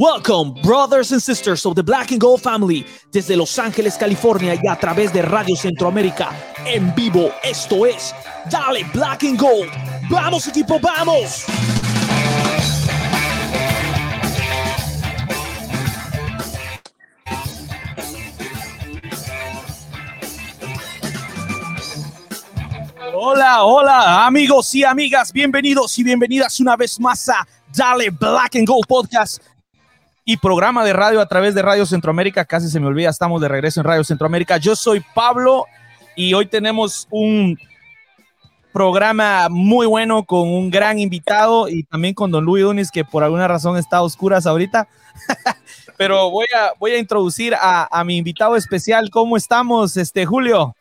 Welcome, brothers and sisters of the Black and Gold family, desde Los Ángeles, California y a través de Radio Centroamérica. En vivo, esto es Dale Black and Gold. ¡Vamos, equipo, vamos! Hola, hola, amigos y amigas, bienvenidos y bienvenidas una vez más a Dale Black and Gold Podcast y programa de radio a través de Radio Centroamérica. Casi se me olvida, estamos de regreso en Radio Centroamérica. Yo soy Pablo y hoy tenemos un programa muy bueno con un gran invitado y también con don Luis Unis, que por alguna razón está a oscuras ahorita. Pero voy a, voy a introducir a, a, mi invitado especial. ¿Cómo estamos, este Julio?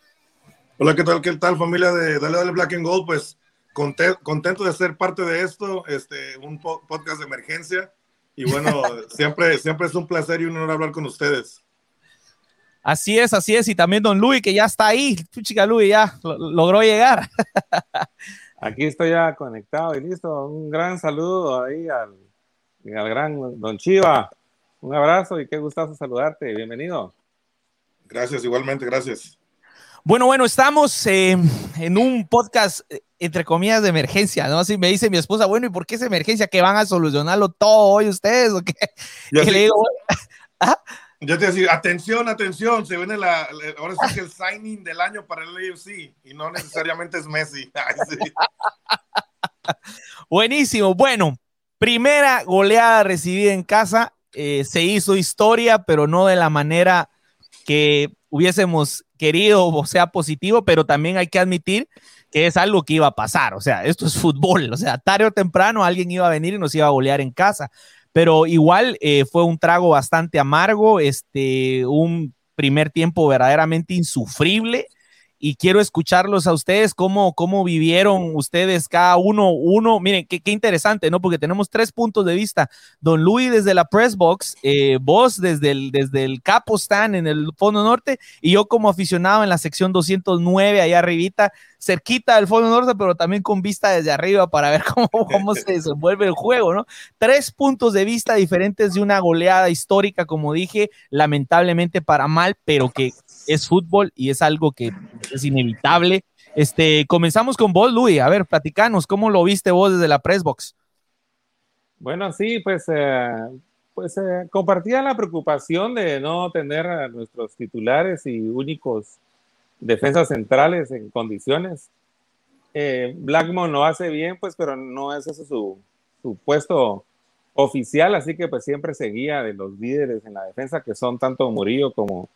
Hola, ¿qué tal? ¿Qué tal, familia de Dale Dale Black and Gold? Pues contento de ser parte de esto, este, un podcast de emergencia. Y bueno, siempre, siempre es un placer y un honor hablar con ustedes. Así es, así es. Y también don Luis, que ya está ahí. Chica Luis ya logró llegar. Aquí estoy ya conectado y listo. Un gran saludo ahí al, al gran don Chiva. Un abrazo y qué gustazo saludarte. Bienvenido. Gracias, igualmente, gracias. Bueno, bueno, estamos eh, en un podcast, eh, entre comillas, de emergencia, ¿no? Así me dice mi esposa, bueno, ¿y por qué es emergencia? ¿Que van a solucionarlo todo hoy ustedes o qué? Yo, sí. le digo, ¿ah? Yo te decía, atención, atención, se viene la, ahora sí que el signing del año para el AFC y no necesariamente es Messi. Ay, sí. Buenísimo, bueno, primera goleada recibida en casa, eh, se hizo historia, pero no de la manera que hubiésemos querido o sea positivo, pero también hay que admitir que es algo que iba a pasar, o sea, esto es fútbol, o sea, tarde o temprano alguien iba a venir y nos iba a golear en casa, pero igual eh, fue un trago bastante amargo, este, un primer tiempo verdaderamente insufrible, y quiero escucharlos a ustedes, cómo, cómo vivieron ustedes cada uno, uno, miren, qué, qué interesante, ¿no? Porque tenemos tres puntos de vista. Don Luis desde la press box, eh, vos desde el, desde el capo stand en el fondo norte y yo como aficionado en la sección 209, allá arribita, cerquita del fondo norte, pero también con vista desde arriba para ver cómo, cómo se desenvuelve el juego, ¿no? Tres puntos de vista diferentes de una goleada histórica, como dije, lamentablemente para mal, pero que es fútbol y es algo que es inevitable. Este, comenzamos con vos, Luis. A ver, platicanos, ¿cómo lo viste vos desde la Pressbox? Bueno, sí, pues, eh, pues eh, compartía la preocupación de no tener a nuestros titulares y únicos defensas centrales en condiciones. Eh, Blackmon lo hace bien, pues, pero no es eso su, su puesto oficial, así que pues siempre seguía de los líderes en la defensa, que son tanto Murillo como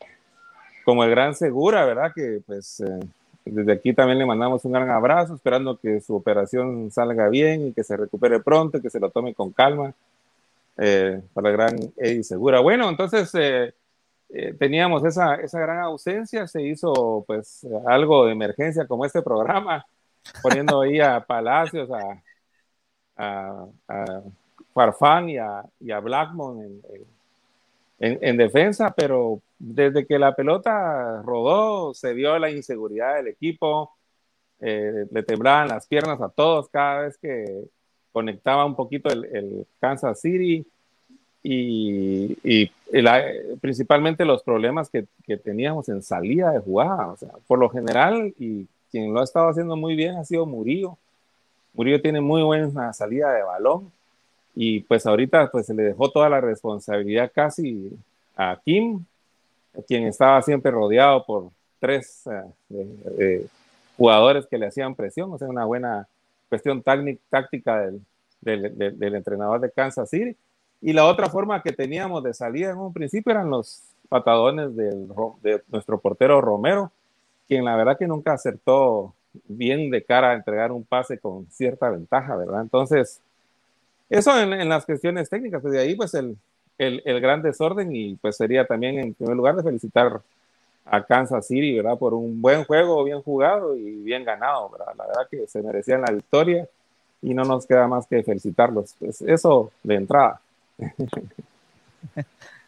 como el gran Segura, ¿verdad? Que pues eh, desde aquí también le mandamos un gran abrazo, esperando que su operación salga bien y que se recupere pronto, que se lo tome con calma eh, para el gran Eddie Segura. Bueno, entonces eh, eh, teníamos esa, esa gran ausencia, se hizo pues algo de emergencia como este programa, poniendo ahí a Palacios, a, a, a Farfán y a, y a Blackmon en, en, en defensa, pero desde que la pelota rodó, se vio la inseguridad del equipo, eh, le temblaban las piernas a todos cada vez que conectaba un poquito el, el Kansas City y, y, la, principalmente los problemas que, que, teníamos en salida de jugada. O sea, por lo general, y quien lo ha estado haciendo muy bien ha sido Murillo. Murillo tiene muy buena salida de balón y pues ahorita pues se le dejó toda la responsabilidad casi a Kim, quien estaba siempre rodeado por tres eh, jugadores que le hacían presión, o sea, una buena cuestión táctica del, del, del, del, entrenador de Kansas City. Y la otra forma que teníamos de salida en un principio eran los patadones del, de nuestro portero Romero, quien la verdad que nunca acertó bien de cara a entregar un pase con cierta ventaja, ¿verdad? Entonces, eso en, en las cuestiones técnicas, pues de ahí pues el, el, el, gran desorden y pues sería también en primer lugar de felicitar a Kansas City, ¿verdad? Por un buen juego, bien jugado y bien ganado, ¿verdad? La verdad que se merecían la victoria y no nos queda más que felicitarlos. Pues eso de entrada.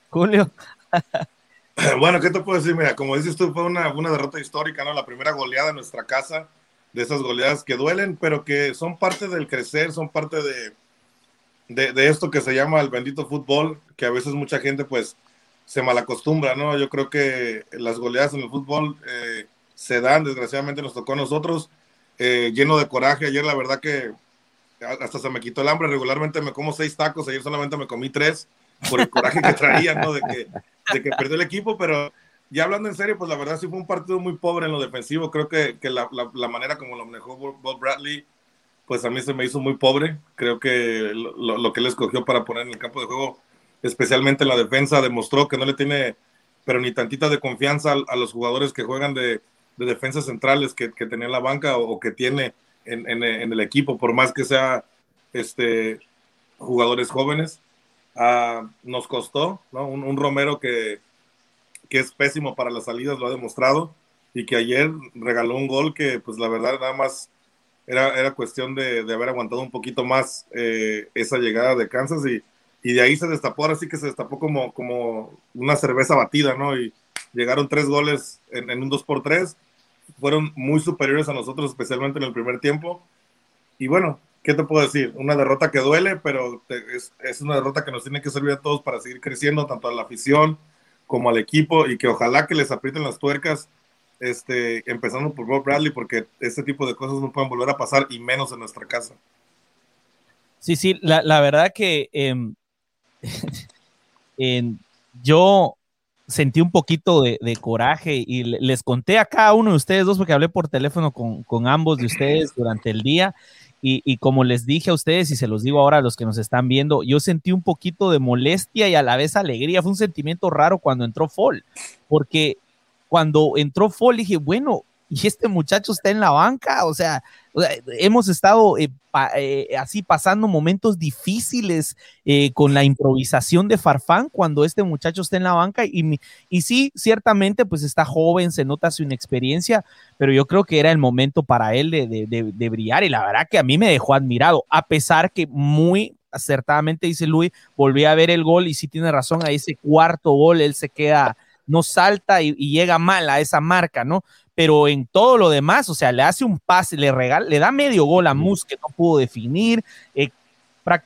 Julio. bueno, ¿qué te puedo decir? Mira, como dices tú, fue una, una derrota histórica, ¿no? La primera goleada en nuestra casa, de esas goleadas que duelen, pero que son parte del crecer, son parte de, de, esto que se llama el bendito fútbol, que a veces mucha gente pues se malacostumbra, ¿no? Yo creo que las goleadas en el fútbol eh, se dan, desgraciadamente nos tocó a nosotros, eh, lleno de coraje. Ayer la verdad que hasta se me quitó el hambre, regularmente me como seis tacos, ayer solamente me comí tres por el coraje que traía, ¿no? De que, de que perdió el equipo, pero ya hablando en serio, pues la verdad sí fue un partido muy pobre en lo defensivo. Creo que, que la, la, manera como lo manejó Bob Bradley, pues a mí se me hizo muy pobre. Creo que lo, lo, que él escogió para poner en el campo de juego, especialmente en la defensa, demostró que no le tiene, pero ni tantita de confianza a, los jugadores que juegan de, de defensas centrales que, que, tenía en la banca o, que tiene en, en, en, el equipo, por más que sea este, jugadores jóvenes. Uh, nos costó, ¿no? Un, un Romero que, que es pésimo para las salidas, lo ha demostrado, y que ayer regaló un gol que, pues la verdad, nada más era, era cuestión de, de haber aguantado un poquito más eh, esa llegada de Kansas y, y, de ahí se destapó, ahora sí que se destapó como, como una cerveza batida, ¿no? Y llegaron tres goles en, en un 2 por 3 fueron muy superiores a nosotros, especialmente en el primer tiempo. Y bueno, ¿qué te puedo decir? Una derrota que duele, pero es, es, una derrota que nos tiene que servir a todos para seguir creciendo, tanto a la afición, como al equipo y que ojalá que les aprieten las tuercas, este, empezando por Bob Bradley, porque este tipo de cosas no pueden volver a pasar y menos en nuestra casa. Sí, sí, la, la verdad que eh, yo sentí un poquito de, de, coraje y les conté a cada uno de ustedes dos, porque hablé por teléfono con, con ambos de ustedes durante el día y, como les dije a ustedes y se los digo ahora a los que nos están viendo, yo sentí un poquito de molestia y a la vez alegría. Fue un sentimiento raro cuando entró Fall, porque cuando entró Fall dije, bueno, y este muchacho está en la banca, o sea, hemos estado eh, eh, así pasando momentos difíciles eh, con la improvisación de Farfán cuando este muchacho está en la banca y, y sí, ciertamente pues está joven, se nota su inexperiencia, pero yo creo que era el momento para él de, de brillar y la verdad que a mí me dejó admirado, a pesar que muy acertadamente dice Luis, volví a ver el gol y sí tiene razón, a ese cuarto gol él se queda no salta y, llega mal a esa marca, ¿no? Pero en todo lo demás, o sea, le hace un pase, le regala, le da medio gol a Mus que no pudo definir, eh,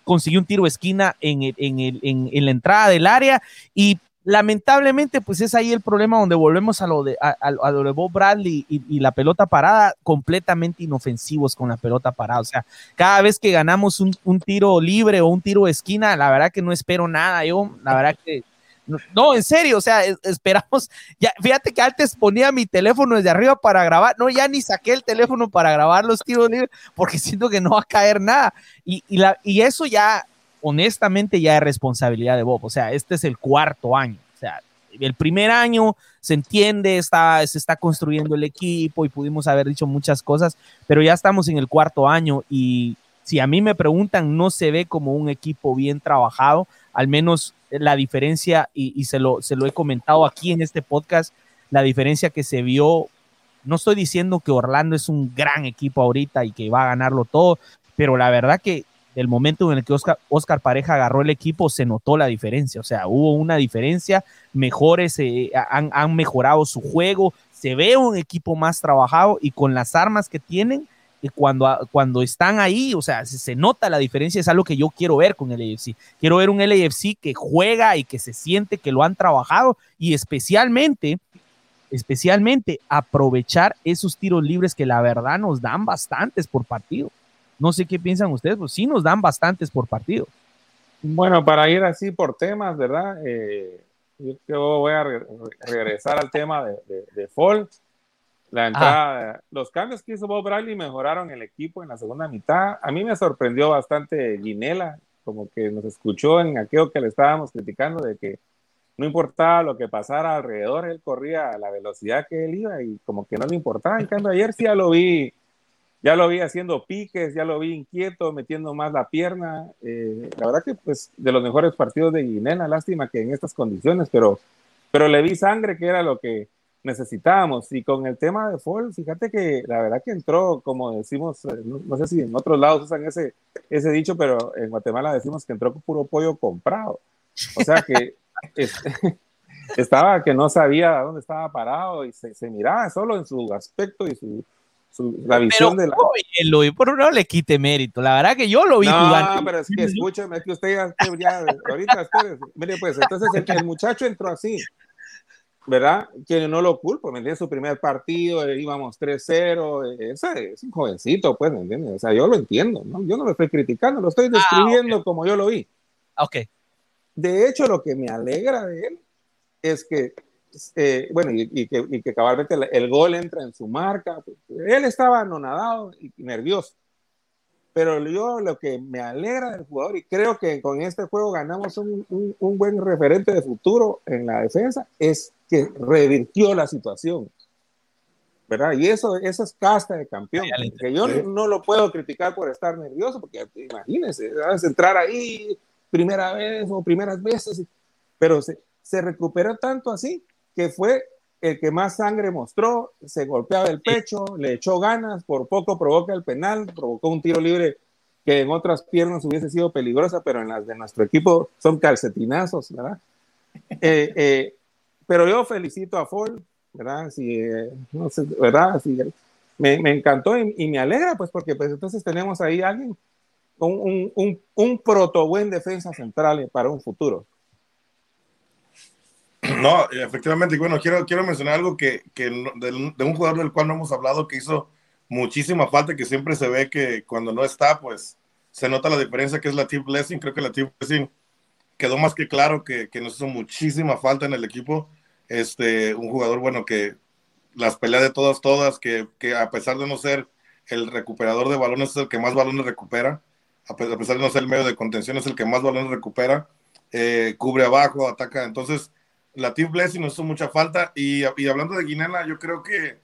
consiguió un tiro de esquina en, en, la entrada del área y lamentablemente, pues es ahí el problema donde volvemos a lo de, a, lo de Bob Bradley y, la pelota parada, completamente inofensivos con la pelota parada. O sea, cada vez que ganamos un, un, tiro libre o un tiro de esquina, la verdad que no espero nada. Yo, la verdad que no, en serio, o sea, esperamos. Ya, fíjate que antes ponía mi teléfono desde arriba para grabar. No, ya ni saqué el teléfono para grabar los tiros libres porque siento que no va a caer nada. Y, eso ya, honestamente, ya es responsabilidad de Bob. O sea, este es el cuarto año. O sea, el primer año se entiende, está, se está construyendo el equipo y pudimos haber dicho muchas cosas, pero ya estamos en el cuarto año y si a mí me preguntan, no se ve como un equipo bien trabajado, al menos la diferencia, y, se, lo, se lo he comentado aquí en este podcast, la diferencia que se vio, no estoy diciendo que Orlando es un gran equipo ahorita y que va a ganarlo todo, pero la verdad que del momento en el que Oscar, Pareja agarró el equipo, se notó la diferencia, o sea, hubo una diferencia, mejores, eh, han, han mejorado su juego, se ve un equipo más trabajado y con las armas que tienen, y cuando, cuando están ahí, o sea, se, nota la diferencia, es algo que yo quiero ver con el AFC. Quiero ver un LAFC que juega y que se siente que lo han trabajado y especialmente, especialmente aprovechar esos tiros libres que la verdad nos dan bastantes por partido. No sé qué piensan ustedes, pues sí nos dan bastantes por partido. Bueno, para ir así por temas, ¿verdad? Eh, yo, voy a regresar al tema de, de, de Fall la entrada, los cambios que hizo Bob Bradley mejoraron el equipo en la segunda mitad. A mí me sorprendió bastante Ginela, como que nos escuchó en aquello que le estábamos criticando de que no importaba lo que pasara alrededor, él corría a la velocidad que él iba y como que no le importaba. En cambio, ayer sí ya lo vi, ya lo vi haciendo piques, ya lo vi inquieto, metiendo más la pierna. Eh, la verdad que pues de los mejores partidos de Ginela, lástima que en estas condiciones, pero, pero le vi sangre, que era lo que necesitábamos. Y con el tema de Fall, fíjate que la verdad que entró, como decimos, eh, no, sé si en otros lados usan ese, ese dicho, pero en Guatemala decimos que entró con puro pollo comprado. O sea que estaba que no sabía dónde estaba parado y se, miraba solo en su aspecto y su la visión de la... por no le quite mérito, la verdad que yo lo vi jugando. No, pero es que escúchame, es que usted ya, ya ahorita, espérese, mire pues, entonces el, el muchacho entró así, ¿verdad? Que no lo culpo, ¿me entiendes? Su primer partido, eh, íbamos 3-0, eh, ese es un jovencito, pues, ¿me entiendes? O sea, yo lo entiendo, ¿no? Yo no lo estoy criticando, lo estoy ah, describiendo como yo lo vi. Ok. De hecho, lo que me alegra de él es que, eh, bueno, y, que, y, que, cabalmente el, gol entra en su marca. Pues, él estaba anonadado y nervioso. Pero yo lo que me alegra del jugador, y creo que con este juego ganamos un, un, buen referente de futuro en la defensa, es que revirtió la situación. ¿verdad? Y eso, eso es casta de campeón. Que yo no, lo puedo criticar por estar nervioso, porque imagínense, a entrar ahí primera vez o primeras veces, pero se, se recuperó tanto así que fue el que más sangre mostró, se golpeaba el pecho, le echó ganas, por poco provoca el penal, provocó un tiro libre que en otras piernas hubiese sido peligrosa, pero en las de nuestro equipo son calcetinazos, ¿verdad? Eh, eh, pero yo felicito a Ford, ¿verdad? Si, eh, no sé, ¿verdad? Si, me, me, encantó y, me alegra, pues, porque pues entonces tenemos ahí alguien, un, un, un proto buen defensa central para un futuro. No, efectivamente, bueno, quiero, quiero mencionar algo que, que de, un jugador del cual no hemos hablado que hizo muchísima falta, que siempre se ve que cuando no está, pues se nota la diferencia que es la Team Blessing. Creo que la Team Blessing quedó más que claro que, que nos hizo muchísima falta en el equipo. Este, un jugador, bueno, que las peleas de todas, todas, que, que a pesar de no ser el recuperador de balones, es el que más balones recupera. A pesar de no ser el medio de contención, es el que más balones recupera. Eh, cubre abajo, ataca. Entonces, la Team Blessing nos hizo mucha falta. Y, y, hablando de Guinela, yo creo que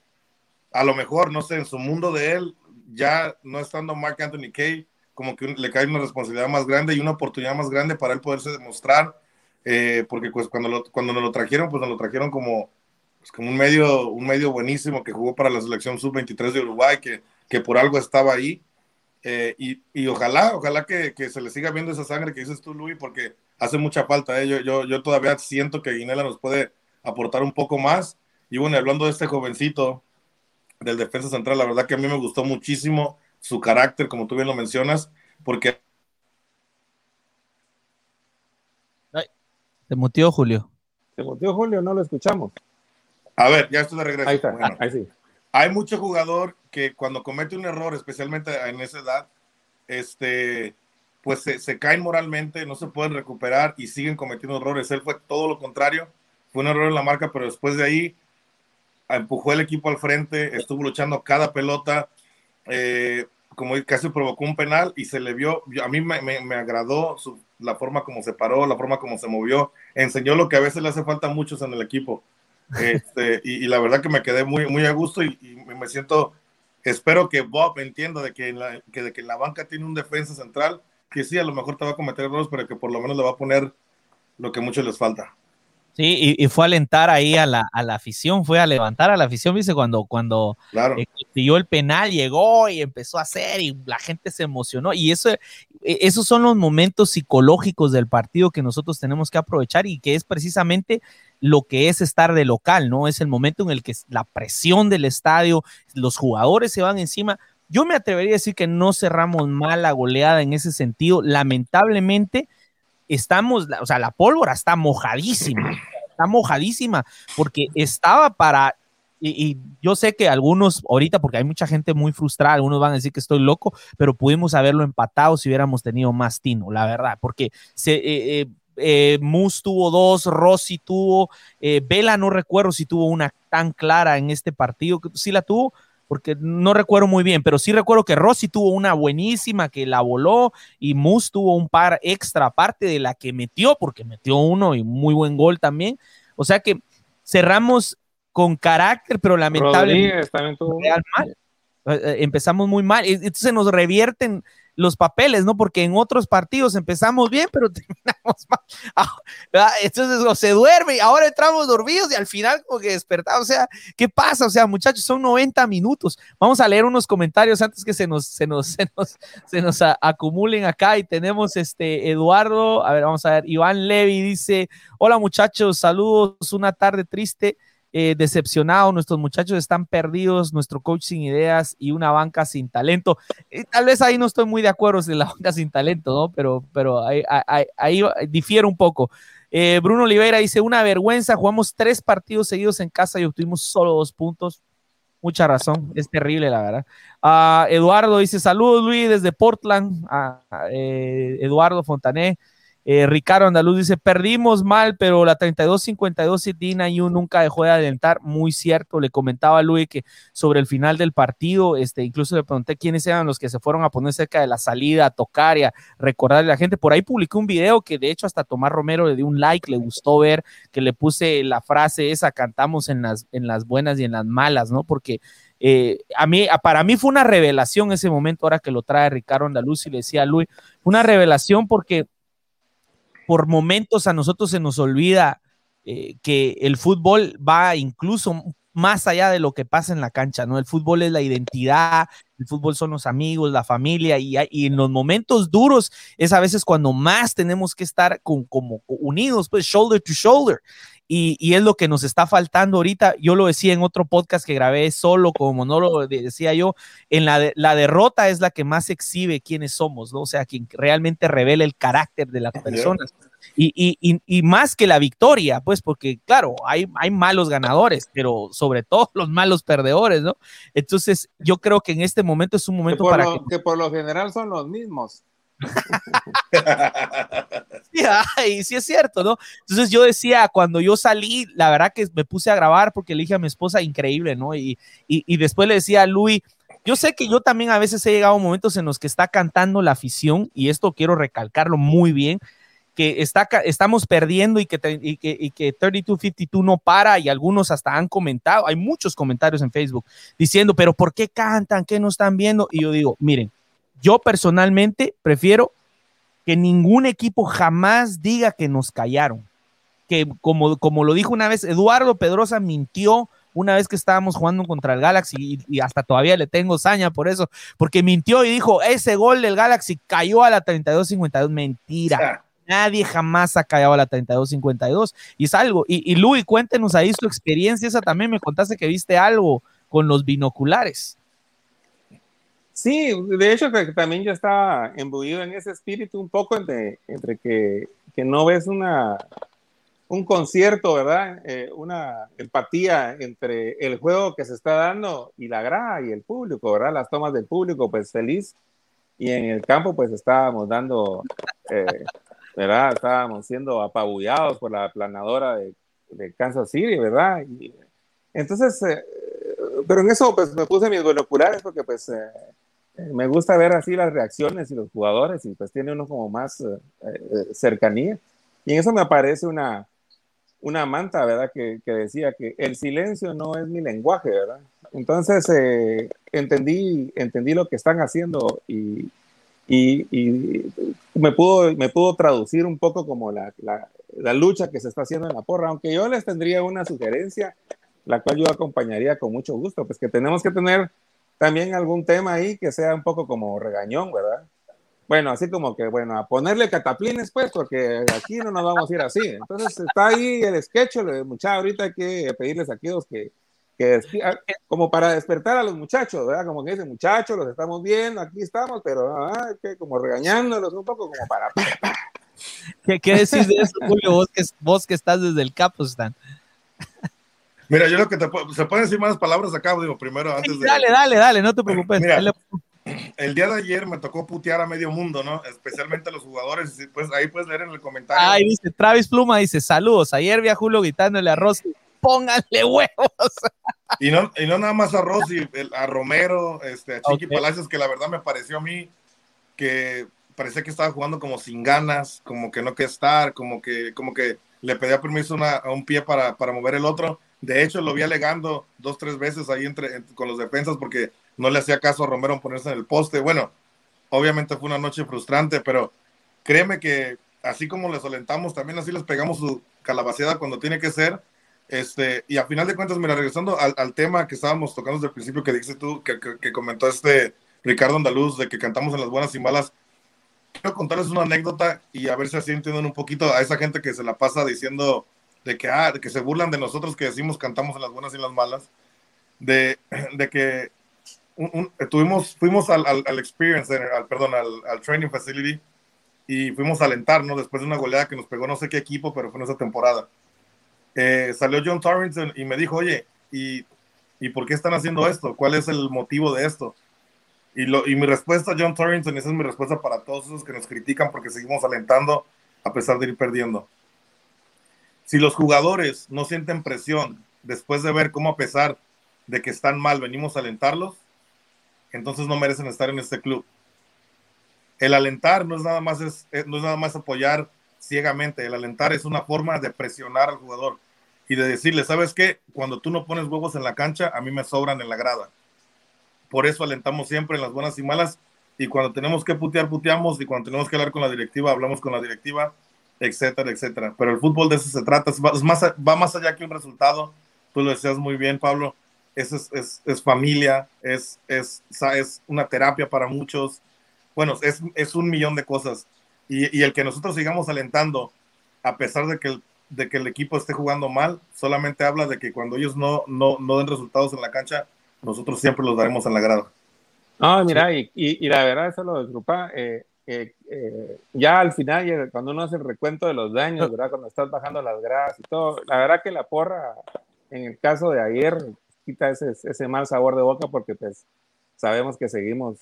a lo mejor, no sé, en su mundo de él, ya no estando Mark Anthony Kay, como que le cae una responsabilidad más grande y una oportunidad más grande para él poderse demostrar. Eh, porque pues cuando, lo, cuando nos lo trajeron, pues nos lo trajeron como, pues, como un, medio, un medio buenísimo que jugó para la selección sub-23 de Uruguay, que, que por algo estaba ahí. Eh, y, y, ojalá, ojalá que, que, se le siga viendo esa sangre que dices tú, Luis, porque hace mucha falta. ¿eh? Yo, yo, yo, todavía siento que Guinela nos puede aportar un poco más. Y bueno, hablando de este jovencito del defensa central, la verdad que a mí me gustó muchísimo su carácter, como tú bien lo mencionas, porque... Te mutió Julio. Te mutió Julio, no lo escuchamos. A ver, ya estoy de regreso. Ahí está, ahí sí. Hay mucho jugador que cuando comete un error, especialmente en esa edad, este, pues se, caen moralmente, no se pueden recuperar y siguen cometiendo errores. Él fue todo lo contrario, fue un error en la marca, pero después de ahí empujó el equipo al frente, estuvo luchando cada pelota, eh, como casi provocó un penal y se le vio, a mí me, me, agradó la forma como se paró, la forma como se movió, enseñó lo que a veces le hace falta a muchos en el equipo. Este, y, la verdad que me quedé muy, muy a gusto y, y me siento, espero que Bob entienda de que, la, que, de que la banca tiene un defensa central que sí, a lo mejor te va a cometer errores, pero que por lo menos le va a poner lo que mucho les falta. Sí, y, fue a alentar ahí a la, a la, afición, fue a levantar a la afición, dice, cuando, cuando claro. Eh, el penal, llegó y empezó a hacer y la gente se emocionó. Y eso, e, esos son los momentos psicológicos del partido que nosotros tenemos que aprovechar y que es precisamente lo que es estar de local, ¿no? Es el momento en el que la presión del estadio, los jugadores se van encima, yo me atrevería a decir que no cerramos mal la goleada en ese sentido. Lamentablemente, estamos, o sea, la pólvora está mojadísima, está mojadísima, porque estaba para, y, yo sé que algunos ahorita, porque hay mucha gente muy frustrada, algunos van a decir que estoy loco, pero pudimos haberlo empatado si hubiéramos tenido más tino, la verdad, porque se... Eh, eh, eh Mus tuvo dos, Rossi tuvo, Vela no recuerdo si tuvo una tan clara en este partido, sí la tuvo, porque no recuerdo muy bien, pero sí recuerdo que Rossi tuvo una buenísima que la voló y Mus tuvo un par extra aparte de la que metió, porque metió uno y muy buen gol también. O sea que cerramos con carácter, pero lamentablemente. Eh, eh, empezamos muy mal. Entonces nos revierten los papeles, ¿no? Porque en otros partidos empezamos bien, pero terminamos mal. Ah, entonces o se duerme y ahora entramos dormidos y al final como que despertamos. O sea, ¿qué pasa? O sea, muchachos, son 90 minutos. Vamos a leer unos comentarios antes que se nos, se nos, se nos, se nos acumulen acá y tenemos este Eduardo, a ver, vamos a ver, Iván Levi dice, hola muchachos, saludos, una tarde triste eh, decepcionado, nuestros muchachos están perdidos, nuestro coach sin ideas y una banca sin talento. tal vez ahí no estoy muy de acuerdo en la banca sin talento, ¿no? Pero, pero ahí, ahí, difiere un poco. Eh, Bruno Oliveira dice, una vergüenza, jugamos tres partidos seguidos en casa y obtuvimos solo dos puntos. Mucha razón, es terrible la verdad. Ah, Eduardo dice, saludos Luis desde Portland. Ah, eh, Eduardo Fontané. Eh, Ricardo Andaluz dice, perdimos mal, pero la 32-52 y Dina nunca dejó de adelantar. Muy cierto, le comentaba a Luis que sobre el final del partido, este, incluso le pregunté quiénes eran los que se fueron a poner cerca de la salida, a tocar y a recordarle a la gente. Por ahí publicó un video que de hecho hasta Tomás Romero le dio un like, le gustó ver que le puse la frase esa, cantamos en las, en las buenas y en las malas, ¿no? Porque eh, a mí, para mí fue una revelación ese momento, ahora que lo trae Ricardo Andaluz y le decía a Luis, una revelación porque por momentos a nosotros se nos olvida eh, que el fútbol va incluso más allá de lo que pasa en la cancha, ¿no? El fútbol es la identidad, el fútbol son los amigos, la familia, y, en los momentos duros es a veces cuando más tenemos que estar con, como unidos, pues shoulder to shoulder. Y, es lo que nos está faltando ahorita. Yo lo decía en otro podcast que grabé solo, como lo decía yo, en la, la derrota es la que más exhibe quiénes somos, ¿no? O sea, quien realmente revela el carácter de las personas. Y, y, y, más que la victoria, pues, porque claro, hay, hay malos ganadores, pero sobre todo los malos perdedores, ¿no? Entonces, yo creo que en este momento es un momento para que... que por lo general son los mismos. sí, sí es cierto, ¿no? Entonces yo decía, cuando yo salí, la verdad que me puse a grabar porque le dije a mi esposa, increíble, ¿no? Y, y, después le decía a Luis, yo sé que yo también a veces he llegado a momentos en los que está cantando la afición, y esto quiero recalcarlo muy bien, que estamos perdiendo y que, y que, y que 3252 no para y algunos hasta han comentado, hay muchos comentarios en Facebook diciendo, pero ¿por qué cantan? ¿Qué no están viendo? Y yo digo, miren, yo personalmente prefiero que ningún equipo jamás diga que nos callaron. Que como, como lo dijo una vez, Eduardo Pedrosa mintió una vez que estábamos jugando contra el Galaxy y, hasta todavía le tengo saña por eso, porque mintió y dijo, ese gol del Galaxy cayó a la 32-52. Mentira. Nadie jamás ha callado a la 32-52 y es algo. Y, y Luis, cuéntenos ahí su experiencia. Esa también me contaste que viste algo con los binoculares. Sí, de hecho también yo estaba embuido en ese espíritu un poco entre, entre que, que no ves una, un concierto, ¿verdad? Eh, una empatía entre el juego que se está dando y la grada y el público, ¿verdad? Las tomas del público, pues feliz. Y en el campo, pues estábamos dando, eh, ¿verdad? Estábamos siendo apabullados por la planadora de, de Kansas City, ¿verdad? Y, entonces, eh, pero en eso, pues me puse mis binoculares porque, pues, me gusta ver así las reacciones y los jugadores y pues tiene uno como más eh, eh, cercanía. Y en eso me aparece una, una manta, ¿verdad? Que, que, decía que el silencio no es mi lenguaje, ¿verdad? Entonces eh, entendí, entendí lo que están haciendo y, y, y, me, pudo, me pudo traducir un poco como la, la, la, lucha que se está haciendo en la porra, aunque yo les tendría una sugerencia, la cual yo acompañaría con mucho gusto, pues que tenemos que tener también algún tema ahí que sea un poco como regañón, ¿verdad? Bueno, así como que, bueno, a ponerle cataplines, pues, porque aquí no nos vamos a ir así. Entonces está ahí el sketch, muchachos, ahorita hay que pedirles a aquellos que, que ah, como para despertar a los muchachos, ¿verdad? Como que dicen, muchachos, los estamos viendo, aquí estamos, pero ah, que como regañándolos un poco, como para... ¿Qué, qué decís de eso, Julio? Vos que, vos que estás desde el Capustan. Mira, yo lo que te puedo, se pueden decir más palabras acá, digo, primero antes de. Dale, dale, dale, no te preocupes. Mira, el día de ayer me tocó putear a medio mundo, ¿no? Especialmente a los jugadores. Pues ahí puedes leer en el comentario. Ahí dice Travis Pluma, dice saludos. Ayer vi a Julio gritándole a Rossi, pónganle huevos. Y no, y no nada más a Rossi, a Romero, este, a Chiqui Palacios, que la verdad me pareció a mí que parecía que estaba jugando como sin ganas, como que no quería estar, como que, como que le pedía permiso a un pie para, para mover el otro de hecho, lo vi alegando dos, tres veces ahí entre, con los defensas porque no le hacía caso a Romero en ponerse en el poste. Bueno, obviamente fue una noche frustrante, pero créeme que así como les alentamos, también así les pegamos su calabaceada cuando tiene que ser. Este, y a final de cuentas, mira, regresando al, tema que estábamos tocando desde el principio, que dijiste tú, que, que, comentó este Ricardo Andaluz, de que cantamos en las buenas y malas, quiero contarles una anécdota y a ver si así entienden un poquito a esa gente que se la pasa diciendo de que, ah, que se burlan de nosotros que decimos cantamos en las buenas y en las malas, de, de que tuvimos, fuimos al, al, Experience al, perdón, al, Training Facility y fuimos a alentarnos después de una goleada que nos pegó no sé qué equipo, pero fue en esa temporada. Eh, salió John Torrington y me dijo, oye, ¿y, ¿y por qué están haciendo esto? ¿Cuál es el motivo de esto? Y, lo, y mi respuesta, John Torrington, esa es mi respuesta para todos esos que nos critican porque seguimos alentando a pesar de ir perdiendo. Si los jugadores no sienten presión después de ver cómo a pesar de que están mal venimos a alentarlos, entonces no merecen estar en este club. El alentar no es nada más, es, eh, no es nada más apoyar ciegamente, el alentar es una forma de presionar al jugador y de decirle, ¿sabes qué? Cuando tú no pones huevos en la cancha, a mí me sobran en la grada. Por eso alentamos siempre en las buenas y malas y cuando tenemos que putear, puteamos y cuando tenemos que hablar con la directiva, hablamos con la directiva, etcétera, etcétera. Pero el fútbol de eso se trata, es más, va más allá que un resultado. Tú lo decías muy bien, Pablo es, es, es familia, es, es, es, una terapia para muchos. Bueno, es, es un millón de cosas. Y, y, el que nosotros sigamos alentando, a pesar de que, el, de que el equipo esté jugando mal, solamente habla de que cuando ellos no, no, no den resultados en la cancha, nosotros siempre los daremos en la grada. No, mira, y, y, la verdad, eso lo desgrupa. Eh, eh, eh, ya al final, cuando uno hace el recuento de los daños, ¿verdad? Cuando estás bajando las gradas y todo, la verdad que la porra, en el caso de ayer, quita ese, ese mal sabor de boca porque pues sabemos que seguimos,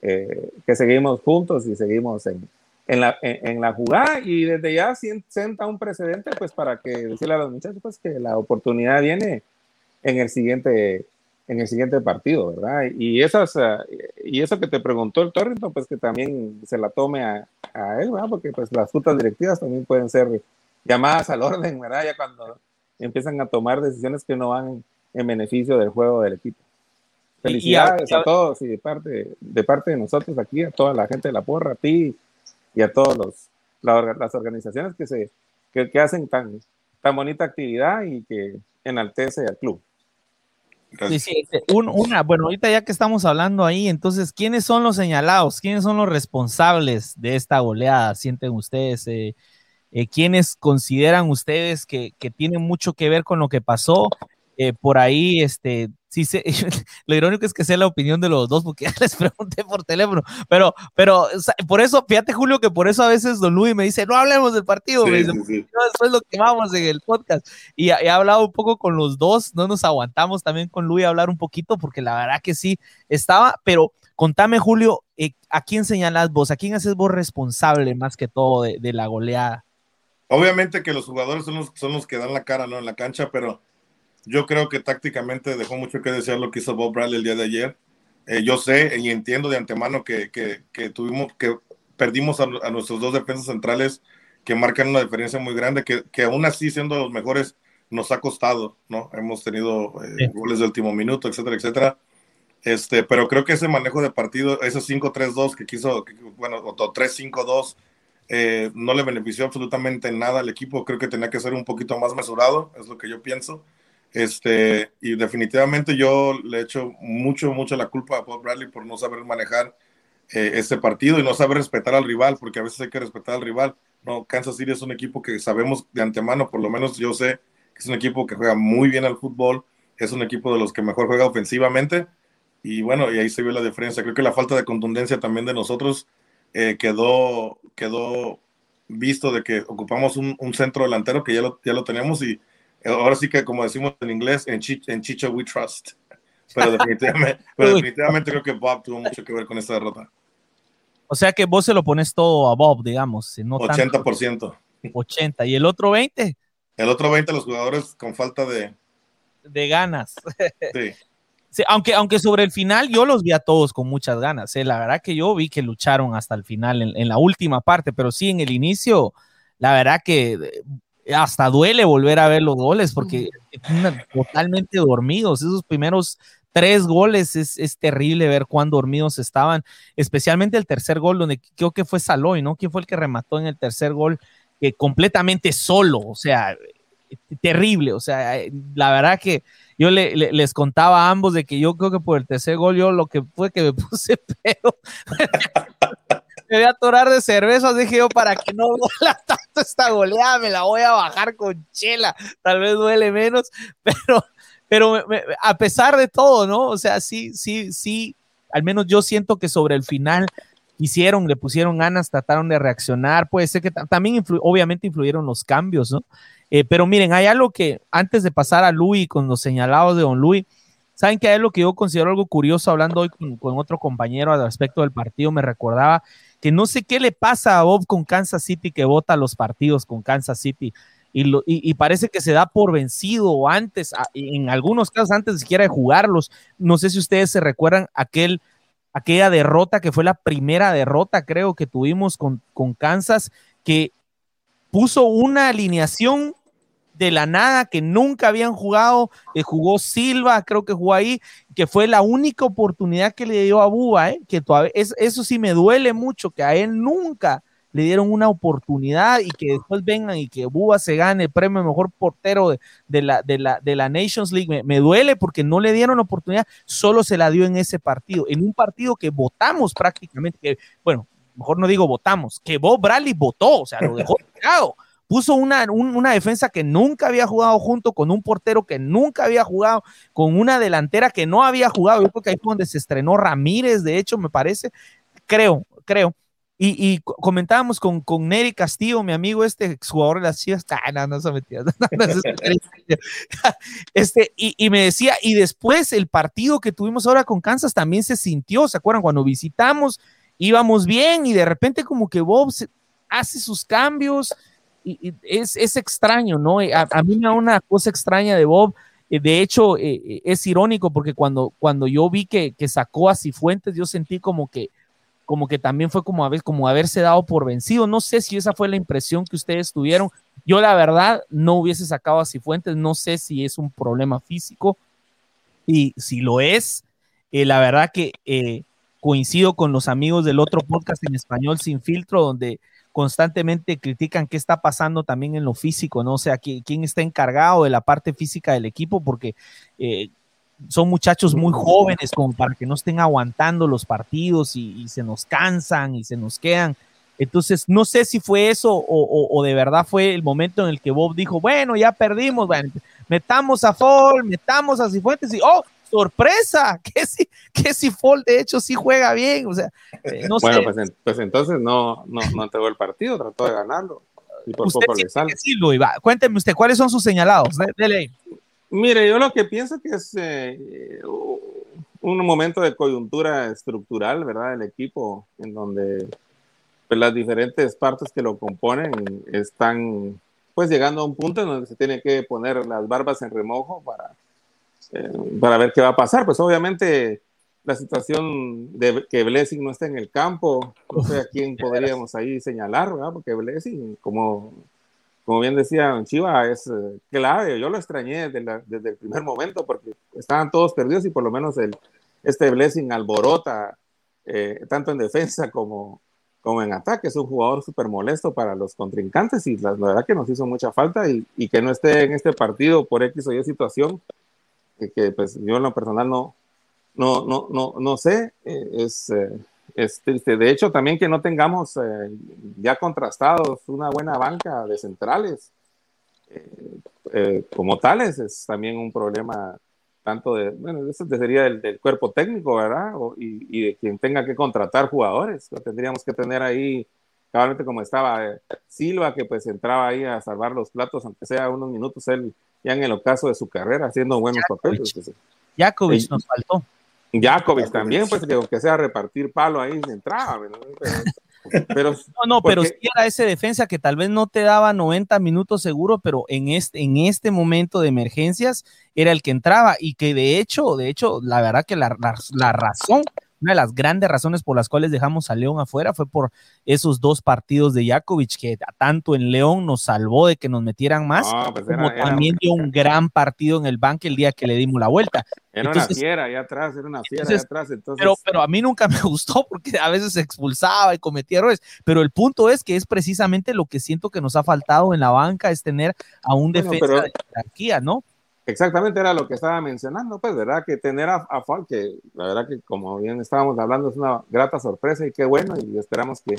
eh, que seguimos juntos y seguimos en, en, la, en, la jugada y desde ya sienta un precedente pues para que decirle a los muchachos pues que la oportunidad viene en el siguiente en el siguiente partido, ¿verdad? Y esas y eso que te preguntó el Torrington, pues que también se la tome a, a él, ¿verdad? Porque pues las juntas directivas también pueden ser llamadas al orden, ¿verdad? Ya cuando empiezan a tomar decisiones que no van en beneficio del juego del equipo. Felicidades a, todos y de parte, de parte de nosotros aquí, a toda la gente de la porra, a ti y a todas los, las organizaciones que, se, que, hacen tan, tan bonita actividad y que enaltece al club. Sí, sí, este, una, bueno, ahorita ya que estamos hablando ahí, entonces, ¿quiénes son los señalados? ¿Quiénes son los responsables de esta goleada? ¿Sienten ustedes? Eh, eh, ¿Quiénes consideran ustedes que, que tienen mucho que ver con lo que pasó? Eh, por ahí, este, sí sé, lo irónico es que sé la opinión de los dos, porque ya les pregunté por teléfono, pero, pero, por eso, fíjate Julio, que por eso a veces Don Luis me dice, no hablemos del partido, me dice, después lo quemamos en el podcast, y he hablado un poco con los dos, no nos aguantamos también con Luis a hablar un poquito, porque la verdad que sí, estaba, pero contame Julio, eh, ¿a quién señalas vos? ¿A quién haces vos responsable más que todo de, de la goleada? Obviamente que los jugadores son los, son los que dan la cara, ¿no? En la cancha, pero yo creo que tácticamente dejó mucho que desear lo que hizo Bob Bradley el día de ayer. Eh, yo sé y entiendo de antemano que, que, tuvimos, que perdimos a, nuestros dos defensas centrales que marcan una diferencia muy grande, que, que aún así siendo los mejores nos ha costado, ¿no? Hemos tenido eh, goles de último minuto, etcétera, etcétera. Este, pero creo que ese manejo de partido, ese 5-3-2 que quiso, bueno, o 3-5-2, eh, no le benefició absolutamente nada al equipo. Creo que tenía que ser un poquito más mesurado, es lo que yo pienso. Este, y definitivamente yo le echo mucho, mucho la culpa a Bob Bradley por no saber manejar eh, este partido y no saber respetar al rival, porque a veces hay que respetar al rival. No, Kansas City es un equipo que sabemos de antemano, por lo menos yo sé que es un equipo que juega muy bien al fútbol, es un equipo de los que mejor juega ofensivamente y bueno, y ahí se vio la diferencia. Creo que la falta de contundencia también de nosotros eh, quedó, quedó visto de que ocupamos un, centro delantero que ya lo, ya lo tenemos y ahora sí que como decimos en inglés, en, en Chicho we trust. Pero definitivamente, pero definitivamente creo que Bob tuvo mucho que ver con esta derrota. O sea que vos se lo pones todo a Bob, digamos. No 80%. 80. ¿Y el otro 20? El otro 20 los jugadores con falta de... De ganas. Sí. aunque, aunque sobre el final yo los vi a todos con muchas ganas. ¿eh? La verdad que yo vi que lucharon hasta el final en, en, la última parte, pero sí en el inicio, la verdad que hasta duele volver a ver los goles porque están totalmente dormidos. Esos primeros tres goles es, terrible ver cuán dormidos estaban, especialmente el tercer gol, donde creo que fue Saloy, ¿no? ¿Quién fue el que remató en el tercer gol? Que completamente solo, o sea, terrible, o sea, la verdad que yo les contaba a ambos de que yo creo que por el tercer gol yo lo que fue que me puse pedo me voy a atorar de cervezas, dije yo, para que no duela tanto esta goleada, me la voy a bajar con chela, tal vez duele menos, pero, pero a pesar de todo, ¿no? O sea, sí, sí, sí, al menos yo siento que sobre el final hicieron, le pusieron ganas, trataron de reaccionar, puede ser que también obviamente influyeron los cambios, ¿no? Eh, pero miren, hay algo que antes de pasar a Luis con los señalados de Don Luis, saben que hay algo que yo considero algo curioso hablando hoy con, otro compañero al respecto del partido, me recordaba que no sé qué le pasa a Bob con Kansas City que vota los partidos con Kansas City. Y, parece que se da por vencido antes, en algunos casos antes siquiera de jugarlos. No sé si ustedes se recuerdan aquel, aquella derrota que fue la primera derrota, creo que tuvimos con, con Kansas, que puso una alineación de la nada que nunca habían jugado, eh, jugó Silva, creo que jugó ahí, que fue la única oportunidad que le dio a Buba, eh, que todavía, eso sí me duele mucho, que a él nunca le dieron una oportunidad y que después vengan y que Buba se gane el premio mejor portero de, la, de, la, de la Nations League. Me, duele porque no le dieron oportunidad, solo se la dio en ese partido, en un partido que votamos prácticamente, que, bueno, mejor no digo votamos, que Bob Bradley votó, o sea, lo dejó puso una, una defensa que nunca había jugado junto con un portero que nunca había jugado, con una delantera que no había jugado. Yo creo que ahí fue donde se estrenó Ramírez, de hecho, me parece. Creo, creo. Y, comentábamos con, con Neri Castillo, mi amigo, este jugador de las Chivas, ah, no, no se metía, este, y, y, me decía, y después el partido que tuvimos ahora con Kansas también se sintió, ¿se acuerdan? Cuando visitamos, íbamos bien y de repente como que Bob hace sus cambios, es, extraño, ¿no? A, mí me da una cosa extraña de Bob. Eh, de hecho, eh, eh, es irónico porque cuando, cuando yo vi que, sacó a Cifuentes, yo sentí como que, como que también fue como, a veces, como haberse dado por vencido. No sé si esa fue la impresión que ustedes tuvieron. Yo, la verdad, no hubiese sacado a Cifuentes. No sé si es un problema físico. Y si lo es, la verdad que coincido con los amigos del otro podcast en español sin filtro, donde constantemente critican qué está pasando también en lo físico, ¿no? O sea, quién está encargado de la parte física del equipo, porque eh, son muchachos muy jóvenes como para que no estén aguantando los partidos y, se nos cansan y se nos quedan. Entonces, no sé si fue eso o, de verdad fue el momento en el que Bob dijo, bueno, ya perdimos, metamos a Fall, metamos a Cifuentes y, oh, sorpresa, que si, que si Fall de hecho sí juega bien, o sea, eh, no bueno, Pues, pues, entonces no, no, no entregó el partido, trató de ganarlo. Y por usted poco le sale. Sí, Luis, Cuénteme usted, ¿cuáles son sus señalados? Dele. Mire, yo lo que pienso que es eh, un momento de coyuntura estructural, ¿verdad? Del equipo, en donde pues, las diferentes partes que lo componen están pues llegando a un punto en donde se tiene que poner las barbas en remojo para eh, para ver qué va a pasar. Pues obviamente la situación de que Blessing no está en el campo, no sé a quién podríamos ahí señalar, ¿verdad? Porque Blessing, como, como bien decía Chiva, es eh, clave. Yo lo extrañé desde, desde, el primer momento porque estaban todos perdidos y por lo menos el, este Blessing alborota, eh, tanto en defensa como, como en ataque. Es un jugador súper molesto para los contrincantes y la, verdad que nos hizo mucha falta y, y, que no esté en este partido por X o Y situación que, pues yo en lo personal no, no, no, no, no sé, eh, es, eh, es, triste. De hecho, también que no tengamos eh, ya contrastados una buena banca de centrales como tales es también un problema tanto de, bueno, eso sería del, del cuerpo técnico, ¿verdad? y, y, de quien tenga que contratar jugadores. Lo tendríamos que tener ahí, cabalmente como estaba Silva, que pues entraba ahí a salvar los platos, aunque sea unos minutos, él ya en el ocaso de su carrera, haciendo buenos papeles. Jakovic nos faltó. Jakovic también, pues que aunque sea repartir palo ahí entraba. Pero, no, no, pero sí era ese defensa que tal vez no te daba 90 minutos seguro, pero en este, en este momento de emergencias era el que entraba y que de hecho, de hecho, la verdad que la, la razón una de las grandes razones por las cuales dejamos a León afuera fue por esos dos partidos de Jakovic que tanto en León nos salvó de que nos metieran más, pues como también dio un gran partido en el banque el día que le dimos la vuelta. Era una fiera allá atrás, era una fiera allá atrás. Entonces... Pero, pero a mí nunca me gustó porque a veces se expulsaba y cometía errores. Pero el punto es que es precisamente lo que siento que nos ha faltado en la banca, es tener a un defensa de jerarquía, ¿no? Exactamente era lo que estaba mencionando, pues, ¿verdad? Que tener a, a que la verdad que como bien estábamos hablando, es una grata sorpresa y qué bueno, y esperamos que,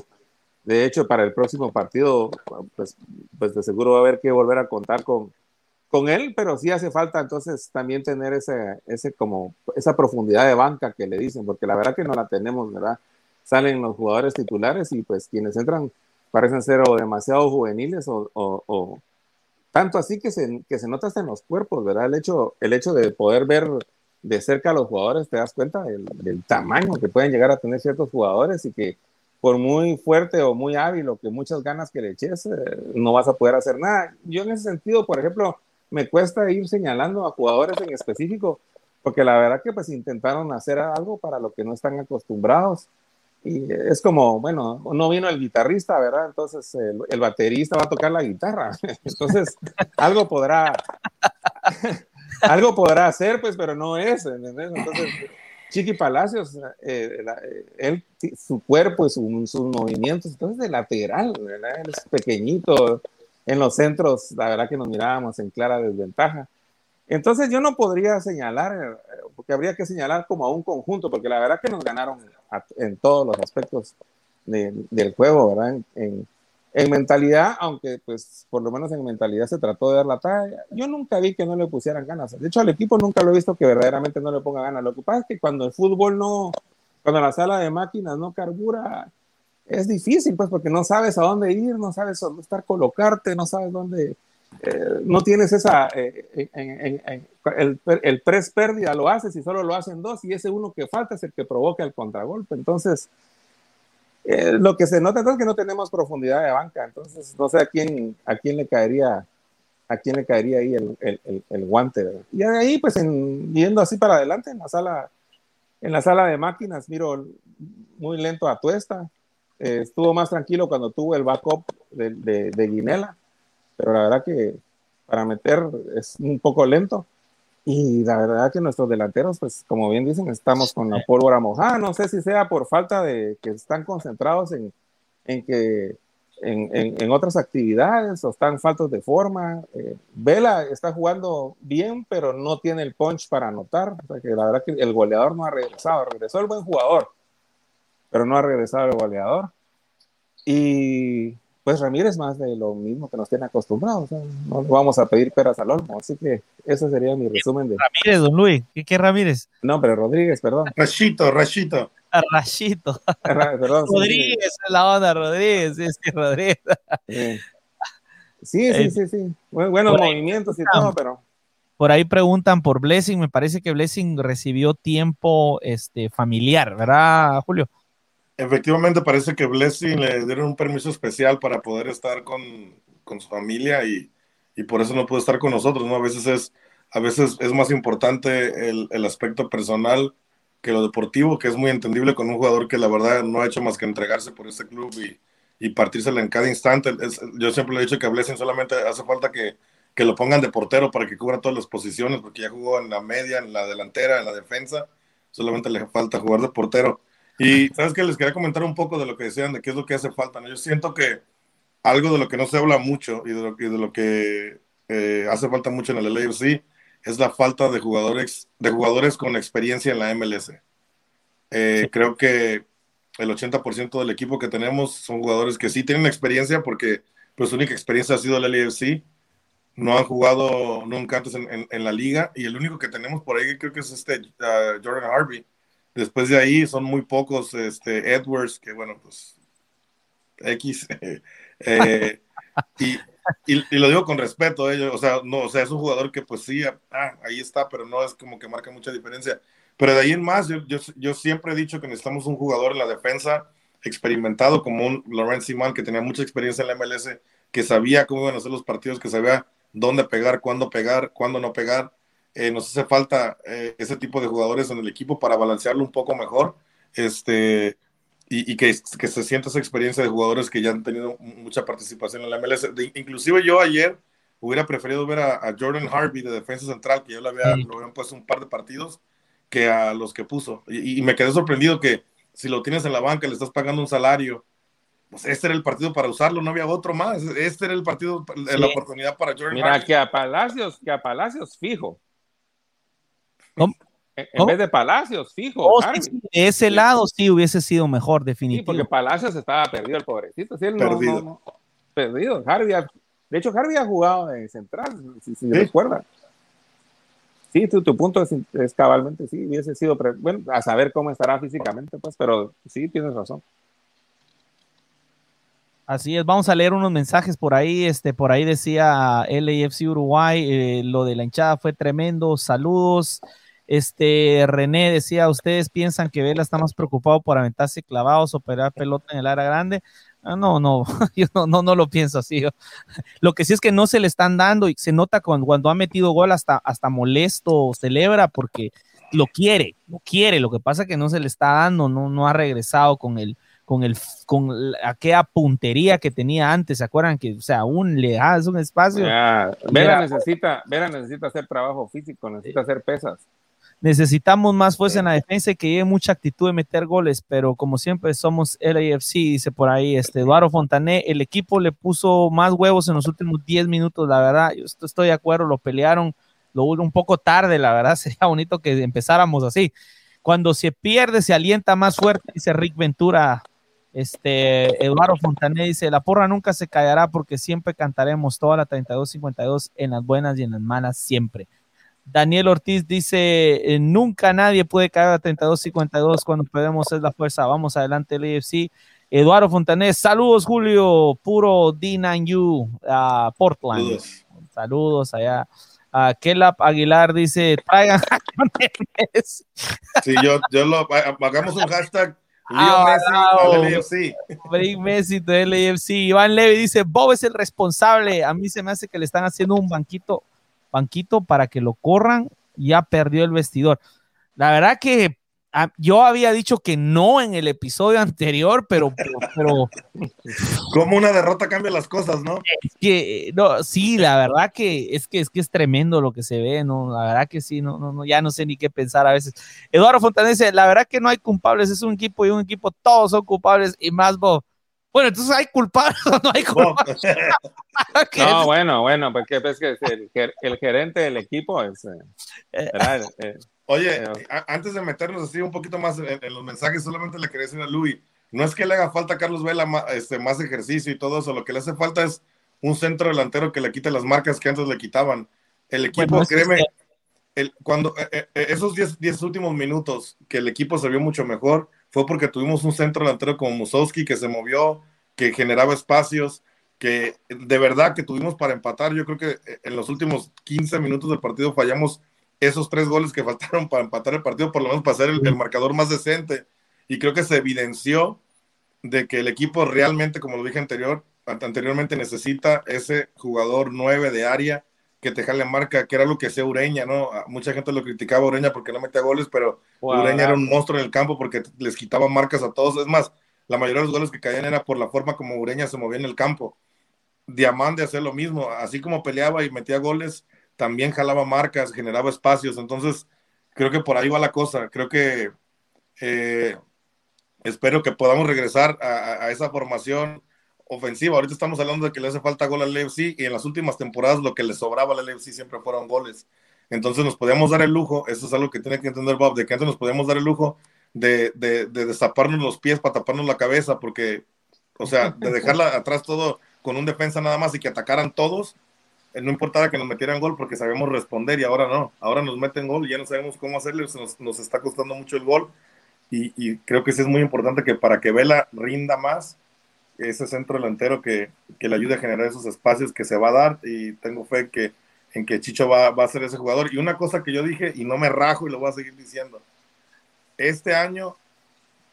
de hecho, para el próximo partido, pues, pues de seguro va a haber que volver a contar con, con él, pero sí hace falta entonces también tener ese, ese como, esa profundidad de banca que le dicen, porque la verdad que no la tenemos, ¿verdad? Salen los jugadores titulares y pues quienes entran parecen ser o demasiado juveniles o tanto así que se, que se nota hasta en los cuerpos, ¿verdad? El hecho, el hecho de poder ver de cerca a los jugadores, te das cuenta del, tamaño que pueden llegar a tener ciertos jugadores y que por muy fuerte o muy hábil o que muchas ganas que le eches, eh, no vas a poder hacer nada. Yo en ese sentido, por ejemplo, me cuesta ir señalando a jugadores en específico, porque la verdad que pues intentaron hacer algo para lo que no están acostumbrados y es como, bueno, no vino el guitarrista, ¿verdad? Entonces el, baterista va a tocar la guitarra. Entonces, algo podrá, algo podrá hacer, pues, pero no es, ¿entendés? Entonces, Chiqui Palacios, eh, eh, él, su cuerpo y sus movimientos, entonces de lateral, ¿verdad? Él es pequeñito. En los centros, la verdad que nos mirábamos en clara desventaja. Entonces yo no podría señalar, eh, porque habría que señalar como a un conjunto, porque la verdad que nos ganaron en todos los aspectos del juego, ¿verdad? En, en, mentalidad, aunque pues por lo menos en mentalidad se trató de dar la talla, yo nunca vi que no le pusieran ganas. De hecho, al equipo nunca lo he visto que verdaderamente no le ponga ganas. Lo que pasa es que cuando el fútbol no, cuando la sala de máquinas no carbura, es difícil, pues porque no sabes a dónde ir, no sabes dónde estar colocarte, no sabes dónde eh, no tienes esa, eh, el, el press pérdida lo haces y solo lo hacen dos y ese uno que falta es el que provoca el contragolpe. Entonces, eh, lo que se nota es que no tenemos profundidad de banca, entonces no sé a quién, a quién le caería a quién le caería ahí el, el, el, guante. Y ahí, pues, en, yendo así para adelante en la sala, en la sala de máquinas, miro muy lento a Tuesta. estuvo más tranquilo cuando tuvo el backup de, de, de Guinela pero la verdad que para meter es un poco lento. Y la verdad que nuestros delanteros, pues como bien dicen, estamos con la pólvora mojada. No sé si sea por falta de que están concentrados en, en que en, en, otras actividades o están faltos de forma. Eh, Vela está jugando bien, pero no tiene el punch para anotar. O sea que la verdad que el goleador no ha regresado. Regresó el buen jugador, pero no ha regresado el goleador. Y pues Ramírez más de lo mismo que nos tiene acostumbrados. no vamos a pedir peras al olmo. Así que ese sería mi resumen de. Ramírez, don Luis. ¿Qué, qué Ramírez? No, pero Rodríguez, perdón. Rachito, Rachito. Ah, Rachito. perdón, Rodríguez, sí. la onda, Rodríguez. Sí, sí, Rodríguez. Sí, sí, sí, sí. Buenos movimientos y todo, pero. Por ahí preguntan por Blessing. Me parece que Blessing recibió tiempo este, familiar, ¿verdad, Julio? Efectivamente, parece que Blessing le dieron un permiso especial para poder estar con, con su familia y, y, por eso no pudo estar con nosotros, ¿no? A veces es, a veces es más importante el, el, aspecto personal que lo deportivo, que es muy entendible con un jugador que la verdad no ha hecho más que entregarse por este club y, y partírsela en cada instante. Yo siempre le he dicho que a Blessing solamente hace falta que, que lo pongan de portero para que cubra todas las posiciones, porque ya jugó en la media, en la delantera, en la defensa, solamente le falta jugar de portero y sabes que les quería comentar un poco de lo que decían, de qué es lo que hace falta. ¿no? Yo siento que algo de lo que no se habla mucho y de lo, y de lo que eh, hace falta mucho en el LAFC es la falta de jugadores, de jugadores con experiencia en la MLS. Eh, creo que el 80% del equipo que tenemos son jugadores que sí tienen experiencia porque pues su única experiencia ha sido el LAFC. No han jugado nunca antes en, en, en, la liga y el único que tenemos por ahí creo que es este uh, Jordan Harvey Después de ahí son muy pocos, este, Edwards, que bueno, pues X. eh, y, y, lo digo con respeto, eh, o sea, no, o sea, es un jugador que pues sí, ah, ahí está, pero no es como que marca mucha diferencia. Pero de ahí en más, yo, yo, yo siempre he dicho que necesitamos un jugador en la defensa experimentado como un Laurent Simon, que tenía mucha experiencia en la MLS, que sabía cómo iban a ser los partidos, que sabía dónde pegar, cuándo pegar, cuándo no pegar, eh, nos hace falta eh, ese tipo de jugadores en el equipo para balancearlo un poco mejor este, y, y que, que, se sienta esa experiencia de jugadores que ya han tenido mucha participación en la MLS. De, inclusive yo ayer hubiera preferido ver a, a, Jordan Harvey de defensa central, que yo le había, sí. lo habían puesto un par de partidos, que a los que puso. Y, y, me quedé sorprendido que si lo tienes en la banca, le estás pagando un salario pues este era el partido para usarlo, no había otro más. Este era el partido, la oportunidad para Jordan Mira, que a Palacios, que a Palacios fijo. En, vez de Palacios, fijo. Oh, de ese lado sí hubiese sido mejor, definitivamente. Sí, porque Palacios estaba perdido, el pobrecito. Sí, perdido. perdido. de hecho, Harvey ha jugado en central, si, si recuerda. Sí, tu, tu punto es, cabalmente, sí, hubiese sido, bueno, a saber cómo estará físicamente, pues, pero sí, tienes razón. Así es, vamos a leer unos mensajes por ahí. Este, por ahí decía LAFC Uruguay, eh, lo de la hinchada fue tremendo. Saludos. Este, René decía, ¿ustedes piensan que Vela está más preocupado por aventarse clavados o pegar pelota en el área grande? Ah, no, no, yo no, no, lo pienso así. Lo que sí es que no se le están dando y se nota cuando, cuando ha metido gol hasta, hasta molesto, celebra porque lo quiere, lo quiere. Lo que pasa es que no se le está dando, no, no ha regresado con el, con el con aquella puntería que tenía antes, ¿se acuerdan que, o sea, aún le das un espacio? Vera necesita, Vera necesita hacer trabajo físico, necesita hacer pesas necesitamos más fuerza en la defensa y que lleve mucha actitud de meter goles, pero como siempre somos LAFC, dice por ahí este Eduardo Fontané, el equipo le puso más huevos en los últimos 10 minutos, la verdad, yo estoy de acuerdo, lo pelearon, lo un poco tarde, la verdad, sería bonito que empezáramos así. Cuando se pierde, se alienta más fuerte, dice Rick Ventura. Este Eduardo Fontané dice: La porra nunca se callará porque siempre cantaremos toda la 32-52 en las buenas y en las malas, siempre. Daniel Ortiz dice, eh, nunca nadie puede caer a 32-52 cuando podemos es la fuerza. Vamos adelante el AFC. Eduardo Fontanés, saludos Julio, puro D9U, a Portland. Saludos, allá. Uh, Kelap Aguilar dice, traigan. Sí, yo, yo lo, hagamos un hashtag ah, Messi Bring Messi del LAFC. Iván Levy dice, Bob es el responsable. A mí se me hace que le están haciendo un banquito banquito para que lo corran, ya perdió el vestidor. La verdad que ah, yo había dicho que no en el episodio anterior, pero, pero, como una derrota cambia las cosas, ¿no? que no, sí, la verdad que es que es que es tremendo lo que se ve, no, la verdad que sí, no, no, no ya no sé ni qué pensar a veces. Eduardo Fontanese, la verdad que no hay culpables, es un equipo y un equipo, todos son culpables y más vos bueno, entonces hay culpables o no hay culpables. no, bueno, bueno, porque es que el, gerente del equipo es. Eh, eh, eh, oye, antes de meternos así un poquito más en, los mensajes, solamente le quería decir a Luis: no es que le haga falta a Carlos Vela más, este, más ejercicio y todo eso, lo que le hace falta es un centro delantero que le quite las marcas que antes le quitaban. El equipo, créeme, el, cuando esos 10 últimos minutos que el equipo se vio mucho mejor fue porque tuvimos un centro delantero como Musowski que se movió, que generaba espacios, que de verdad que tuvimos para empatar. Yo creo que eh, en los últimos 15 minutos del partido fallamos esos tres goles que faltaron para empatar el partido, por lo menos para ser el, marcador más decente. Y creo que se evidenció de que el equipo realmente, como lo dije anterior, anteriormente, necesita ese jugador 9 de área que te jale marca, que era lo que hacía Ureña, ¿no? Mucha gente lo criticaba a Ureña porque no metía goles, pero Ureña era un monstruo en el campo porque les quitaba marcas a todos. Es más, la mayoría de los goles que caían era por la forma como Ureña se movía en el campo. Diamante hacía lo mismo, así como peleaba y metía goles, también jalaba marcas, generaba espacios. Entonces, creo que por ahí va la cosa. Creo que eh, espero que podamos regresar a, a esa formación ofensiva. Ahorita estamos hablando de que le hace falta gol al LFC y en las últimas temporadas lo que le sobraba al LFC siempre fueron goles. Entonces nos podíamos dar el lujo, eso es algo que tiene que entender Bob, de que antes nos podíamos dar el lujo de, de, de destaparnos los pies para taparnos la cabeza, porque, o sea, de dejarla atrás todo con un defensa nada más y que atacaran todos, eh, no importaba que nos metieran gol porque sabíamos responder y ahora no, ahora nos meten gol y ya no sabemos cómo hacerle, nos, nos está costando mucho el gol y, y creo que sí es muy importante que para que Vela rinda más, ese centro delantero que, que, le ayude a generar esos espacios que se va a dar y tengo fe que, en que Chicho va, va, a ser ese jugador. Y una cosa que yo dije y no me rajo y lo voy a seguir diciendo, este año,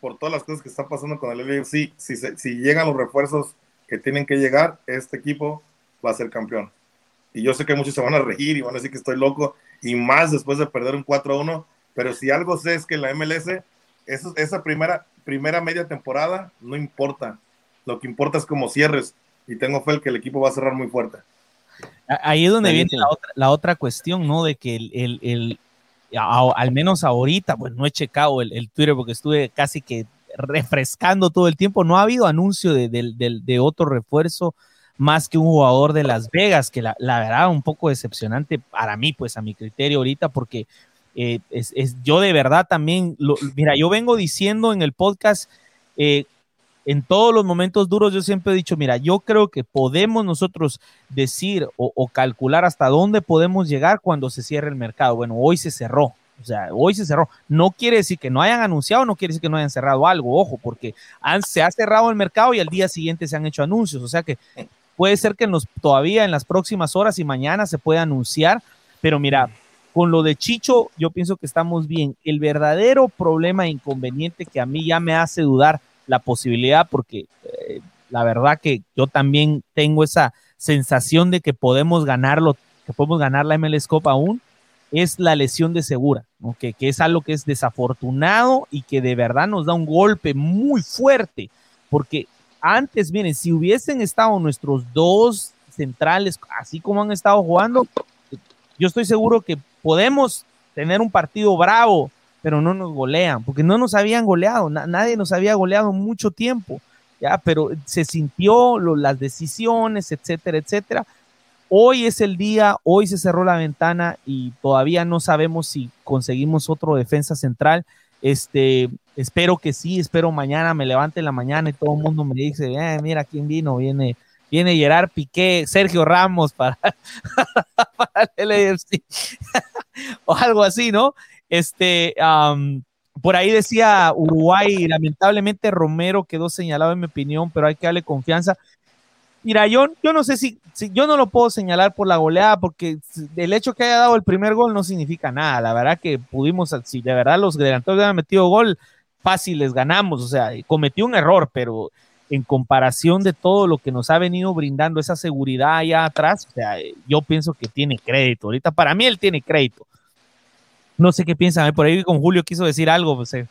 por todas las cosas que están pasando con el LFC, si, si llegan los refuerzos que tienen que llegar, este equipo va a ser campeón. Y yo sé que muchos se van a reír y van a decir que estoy loco y más después de perder un 4-1, pero si algo sé es que la MLS, esa primera, primera media temporada no importa lo que importa es cómo cierres y tengo fe que el equipo va a cerrar muy fuerte. Ahí es donde viene la otra, cuestión, ¿no? De que el, al menos ahorita, pues no he checado el, Twitter porque estuve casi que refrescando todo el tiempo. No ha habido anuncio de, de, otro refuerzo más que un jugador de Las Vegas, que la, la verdad un poco decepcionante para mí, pues a mi criterio ahorita, porque eh, es, yo de verdad también, mira, yo vengo diciendo en el podcast, eh, en todos los momentos duros, yo siempre he dicho, mira, yo creo que podemos nosotros decir o, calcular hasta dónde podemos llegar cuando se cierre el mercado. Bueno, hoy se cerró, o sea, hoy se cerró. No quiere decir que no hayan anunciado, no quiere decir que no hayan cerrado algo, ojo, porque se ha cerrado el mercado y al día siguiente se han hecho anuncios. O sea que puede ser que todavía en las próximas horas y mañana se pueda anunciar, pero mira, con lo de Chicho, yo pienso que estamos bien. El verdadero problema e inconveniente que a mí ya me hace dudar la posibilidad, porque eh, la verdad que yo también tengo esa sensación de que podemos ganarlo, que podemos ganar la MLS Cup aún, es la lesión de Segura, que es algo que es desafortunado y que de verdad nos da un golpe muy fuerte, porque antes, miren, si hubiesen estado nuestros dos centrales, así como han estado jugando, yo estoy seguro que podemos tener un partido bravo, pero no nos golean, porque no nos habían goleado, nadie nos había goleado mucho tiempo, ya, pero se sintió las decisiones, etcétera, etcétera, Hoy es el día, hoy se cerró la ventana y todavía no sabemos si conseguimos otro defensa central. Este, espero que sí, espero mañana me levante la mañana y todo el mundo me dice, eh, mira quién vino, viene, viene Gerard Piqué, Sergio Ramos para, para el AFC o algo así, ¿no? Este, por ahí decía Uruguay, lamentablemente Romero quedó señalado en mi opinión, pero hay que darle confianza. Mira, yo, yo no sé si, si, yo no lo puedo señalar por la goleada, porque el hecho que haya dado el primer gol no significa nada. La verdad que pudimos, si de verdad los delanteros habían metido gol, fácil les ganamos. O sea, cometió un error, pero en comparación de todo lo que nos ha venido brindando esa seguridad allá atrás, o sea, yo pienso que tiene crédito. Ahorita para mí él tiene crédito. No sé qué piensan, por ahí con Julio quiso decir algo, pues, eh,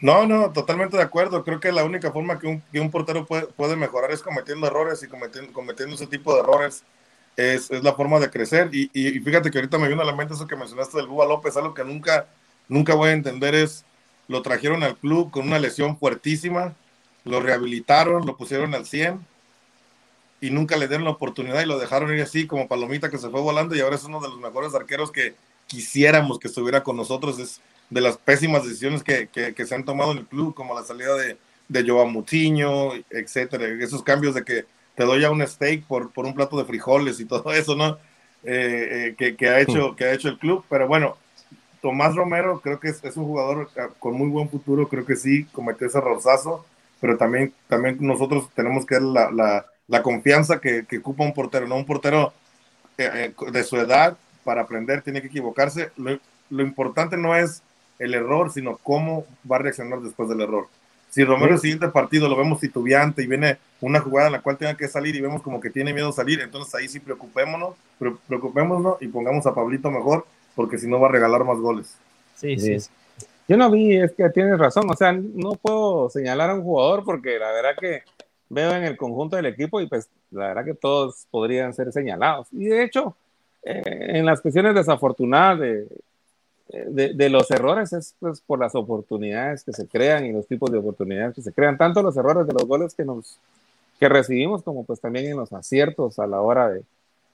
no, no, totalmente de acuerdo. Creo que la única forma que un, que un portero puede, puede, mejorar es cometiendo errores y cometiendo, cometiendo ese tipo de errores es, es la forma de crecer. Y, y, fíjate que ahorita me vino a la mente eso que mencionaste del Búa López, algo que nunca, nunca voy a entender es, lo trajeron al club con una lesión fuertísima, lo rehabilitaron, lo pusieron al 100 y nunca le dieron la oportunidad y lo dejaron ir así como palomita que se fue volando y ahora es uno de los mejores arqueros que quisiéramos que estuviera con nosotros. Es, de las pésimas decisiones que, que, se han tomado en el club, como la salida de, de Joan Mutiño, etcétera, esos cambios de que te doy a un steak por, por un plato de frijoles y todo eso, ¿no? Eh, eh, que, que, ha hecho, que ha hecho el club, pero bueno, Tomás Romero creo que es, es, un jugador ah, con muy buen futuro, creo que sí, cometió ese rosazo, pero también, también nosotros tenemos que dar la, la, la confianza que, que, ocupa un portero, no un portero eh, de su edad para aprender, tiene que equivocarse. Lo, lo importante no es el error, sino cómo va a reaccionar después del error. Si Romero el siguiente partido lo vemos titubeante y viene una jugada en la cual tenga que salir y vemos como que tiene miedo a salir, entonces ahí sí preocupémonos, preocupémonos y pongamos a Pablito mejor, porque si no va a regalar más goles. Sí, sí. Yo no vi, es que tienes razón, o sea, no puedo señalar a un jugador porque la verdad que veo en el conjunto del equipo y pues la verdad que todos podrían ser señalados. Y de hecho, en las cuestiones desafortunadas de, de, los errores es pues, por las oportunidades que se crean y los tipos de oportunidades que se crean, tanto los errores de los goles que nos que recibimos como pues también en los aciertos a la hora de...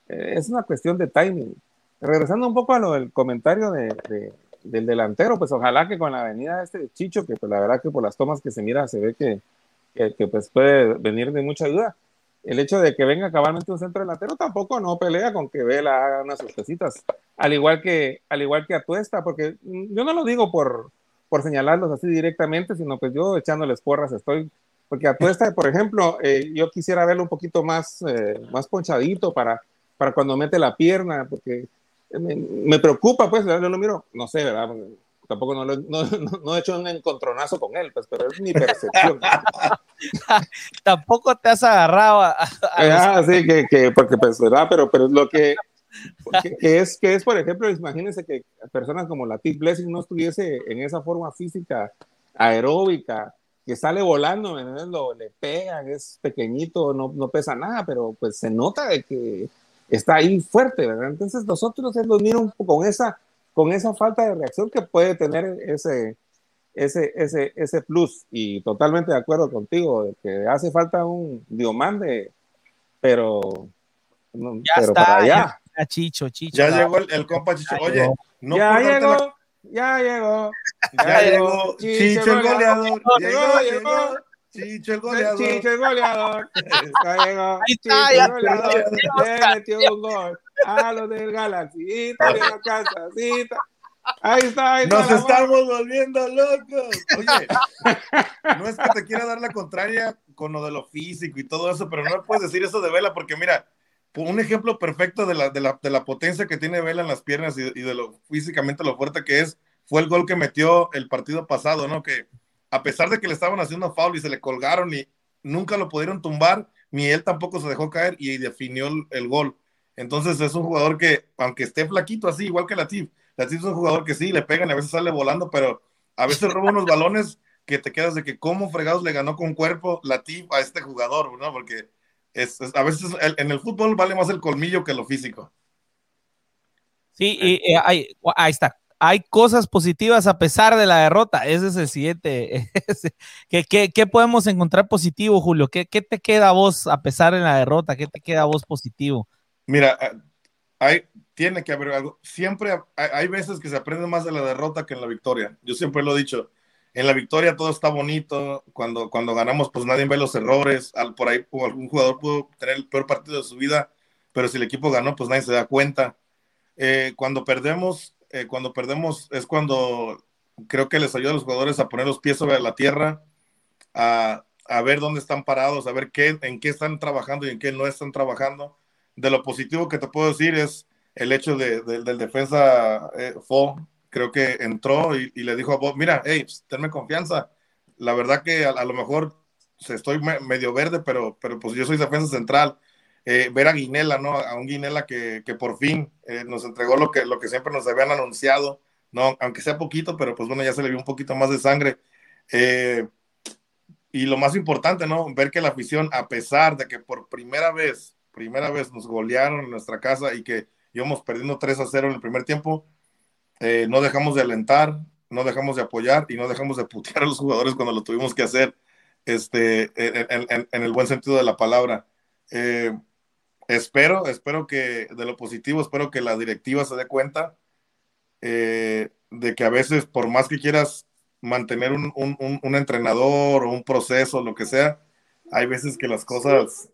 Eh, es una cuestión de timing. Regresando un poco a lo del comentario de, del delantero, pues ojalá que con la venida de este Chicho, que pues la verdad que por las tomas que se mira se ve que, que, que pues puede venir de mucha ayuda, el hecho de que venga cabalmente un centro delantero tampoco no pelea con que Vela haga unas sorpresitas, al igual que al igual que Atuesta, porque yo no lo digo por, por señalarlos así directamente, sino pues yo echándoles porras estoy, porque Atuesta, por ejemplo, eh, yo quisiera verlo un poquito más, eh, más ponchadito para, para cuando mete la pierna, porque me, me preocupa, pues, yo lo miro, no sé, ¿verdad? Tampoco no, no, no, he hecho un encontronazo con él, pues, pero es mi percepción. tampoco te has agarrado a... ah, sí, que, que, porque pues, ¿verdad? Pero, pero lo que, que, es, que es, por ejemplo, imagínense que personas como la Tip Blessing no estuviese en esa forma física aeróbica, que sale volando, lo, le pegan, es pequeñito, no, no pesa nada, pero pues se nota de que está ahí fuerte, ¿verdad? Entonces nosotros los miro con esa con esa falta de reacción que puede tener ese, ese, ese, ese plus. Y totalmente de acuerdo contigo, de que hace falta un diomande, pero, ya está, para allá. Ya, Chicho, Chicho. Ya llegó el, compa Chicho. Oye, no ya llegó, ya llegó, ya, llegó. Chicho, el goleador. Llegó, llegó. Chicho el goleador. Chicho el goleador. Llegó. Chicho el goleador. metió un gol. A los del Galaxy. Y la casa. Ahí está. Ahí Nos estamos volviendo locos. Oye, no es que te quiera dar la contraria con lo de lo físico y todo eso, pero no puedes decir eso de Vela, porque mira, un ejemplo perfecto de la, de la, de la potencia que tiene Vela en las piernas y, y, de lo físicamente lo fuerte que es, fue el gol que metió el partido pasado, ¿no? Que a pesar de que le estaban haciendo foul y se le colgaron y nunca lo pudieron tumbar, ni él tampoco se dejó caer y definió el, gol. Entonces es un jugador que, aunque esté flaquito así, igual que Latif, Latif es un jugador que sí, le pegan y a veces sale volando, pero a veces roba unos balones que te quedas de que cómo fregados le ganó con cuerpo Latif a este jugador, ¿no? Porque es, a veces en el fútbol vale más el colmillo que lo físico. Sí, y, ahí, ahí está hay cosas positivas a pesar de la derrota. Ese es el siguiente. ¿Qué, qué, podemos encontrar positivo, Julio? ¿Qué, ¿Qué, te queda a vos a pesar de la derrota? ¿Qué te queda a vos positivo? Mira, eh, hay, tiene que haber algo. Siempre hay, veces que se aprende más de la derrota que en la victoria. Yo siempre lo he dicho. En la victoria todo está bonito. Cuando, cuando ganamos, pues nadie ve los errores. Al, por ahí algún jugador pudo tener el peor partido de su vida, pero si el equipo ganó, pues nadie se da cuenta. Eh, cuando perdemos, eh, cuando perdemos es cuando creo que les ayuda a los jugadores a poner los pies sobre la tierra, a, a ver dónde están parados, a ver qué, en qué están trabajando y en qué no están trabajando. De lo positivo que te puedo decir es el hecho de, del defensa eh, Fo, creo que entró y, le dijo a Bob, mira, hey, pues, tenme confianza. La verdad que a, lo mejor estoy medio verde, pero, pero pues yo soy defensa central eh, ver a Guinela, ¿no? A un Guinela que, que por fin eh, nos entregó lo que, lo que siempre nos habían anunciado, ¿no? Aunque sea poquito, pero pues bueno, ya se le vio un poquito más de sangre. Eh, y lo más importante, ¿no? Ver que la afición, a pesar de que por primera vez, primera vez nos golearon en nuestra casa y que íbamos perdiendo 3 a 0 en el primer tiempo, no dejamos de alentar, no dejamos de apoyar y no dejamos de putear a los jugadores cuando lo tuvimos que hacer, este, en, en, en el buen sentido de la palabra. Eh, espero, espero que de lo positivo, espero que la directiva se dé cuenta eh, de que a veces, por más que quieras mantener un, entrenador o un proceso, lo que sea, hay veces que las cosas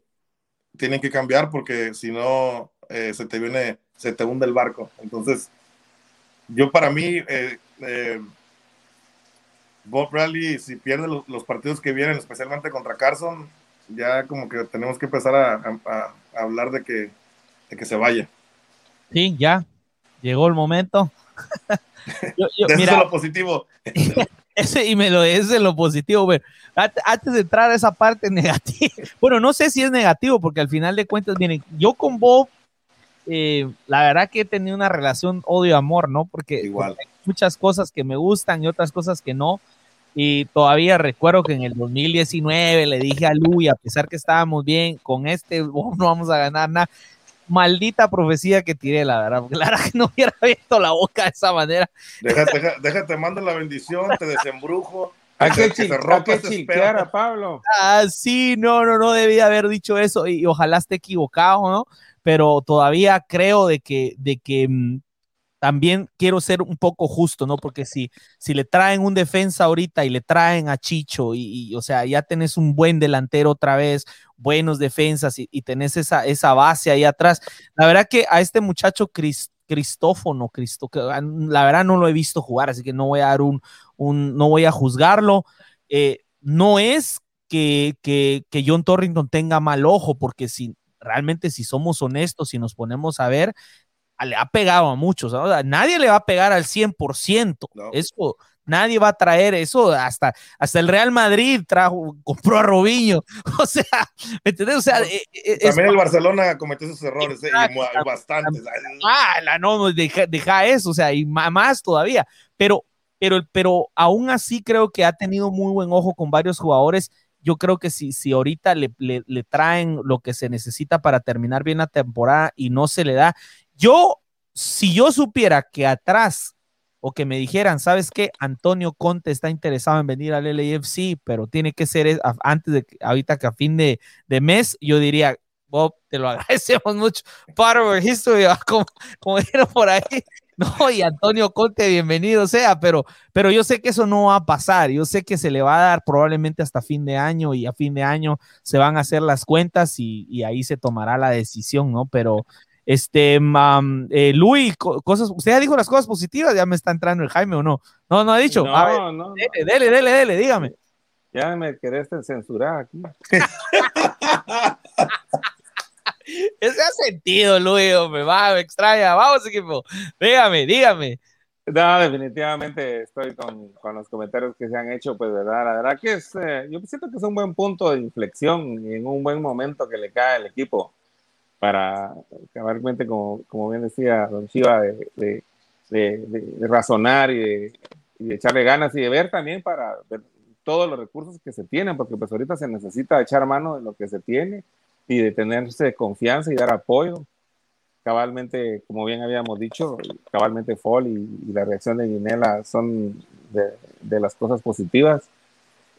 tienen que cambiar porque si no, eh, se te viene, se te hunde el barco. Entonces, yo para mí, eh, Bob Bradley, si pierde los, partidos que vienen, especialmente contra Carson, ya como que tenemos que empezar a, hablar de que, de que se vaya. Sí, ya, llegó el momento. eso es lo positivo. ese, y me lo es lo positivo, pero antes de entrar a esa parte negativa, bueno, no sé si es negativo, porque al final de cuentas, miren, yo con Bob, eh, la verdad que he tenido una relación odio-amor, ¿no? Porque, Igual. hay muchas cosas que me gustan y otras cosas que no. Y todavía recuerdo que en el 2019 le dije a Luis, a pesar que estábamos bien, con este no vamos a ganar nada. Maldita profecía que tiré, la verdad, porque la verdad que no hubiera abierto la boca de esa manera. Déjate, déjate, mando la bendición, te desembrujo. Hay que, que, que a Pablo. Ah, sí, no, no, no debía haber dicho eso y, y, ojalá esté equivocado, ¿no? Pero todavía creo de que, de que mm, también quiero ser un poco justo, ¿no? Porque si, si le traen un defensa ahorita y le traen a Chicho y, o sea, ya tenés un buen delantero otra vez, buenos defensas y, tenés esa, esa base ahí atrás. La verdad que a este muchacho Cristófono, Cristo, ah, la verdad no lo he visto jugar, así que no voy a dar un, un no voy a juzgarlo. Eh, no es que, que, que John Torrington tenga mal ojo, porque si realmente si somos honestos y nos ponemos a ver, le ha pegado a muchos. Nadie le va a pegar al 100%. Eso, nadie va a traer eso. Hasta, hasta el Real Madrid trajo, compró a Robinho. O sea, ¿me entiendes? O sea, eh, eh, También el Barcelona cometió esos errores, eh, y bastantes. Ah, la, no, deja, deja, eso, o sea, y más todavía. Pero, pero, pero aún así creo que ha tenido muy buen ojo con varios jugadores yo creo que si, si ahorita le, le, le, traen lo que se necesita para terminar bien la temporada y no se le da, yo, si yo supiera que atrás o que me dijeran, ¿sabes qué? Antonio Conte está interesado en venir al LAFC, pero tiene que ser antes de ahorita que a fin de, mes, yo diría, Bob, te lo agradecemos mucho. Part of history, como, como dijeron por ahí. No, y Antonio Conte, bienvenido sea, pero, pero yo sé que eso no va a pasar. Yo sé que se le va a dar probablemente hasta fin de año y a fin de año se van a hacer las cuentas y, y ahí se tomará la decisión, ¿no? Pero, este, eh, Luis, cosas, usted ya dijo las cosas positivas, ya me está entrando el Jaime o no. No, no ha dicho. No, no, dele, dele, dele, dele, dígame. Ya me querés censurar aquí. Ese ha sentido, Luis, me va, me extraña. Vamos, equipo. Dígame, dígame. No, definitivamente estoy con, con, los comentarios que se han hecho, pues verdad, la verdad que es, eh, yo siento que es un buen punto de inflexión y en un buen momento que le cae al equipo para cabalmente, como, como bien decía Don Chiva, de, razonar y de, echarle ganas y de ver también para ver todos los recursos que se tienen, porque pues ahorita se necesita echar mano de lo que se tiene y de tenerse confianza y dar apoyo. Cabalmente, como bien habíamos dicho, cabalmente Fall y, la reacción de Guinela son de, las cosas positivas.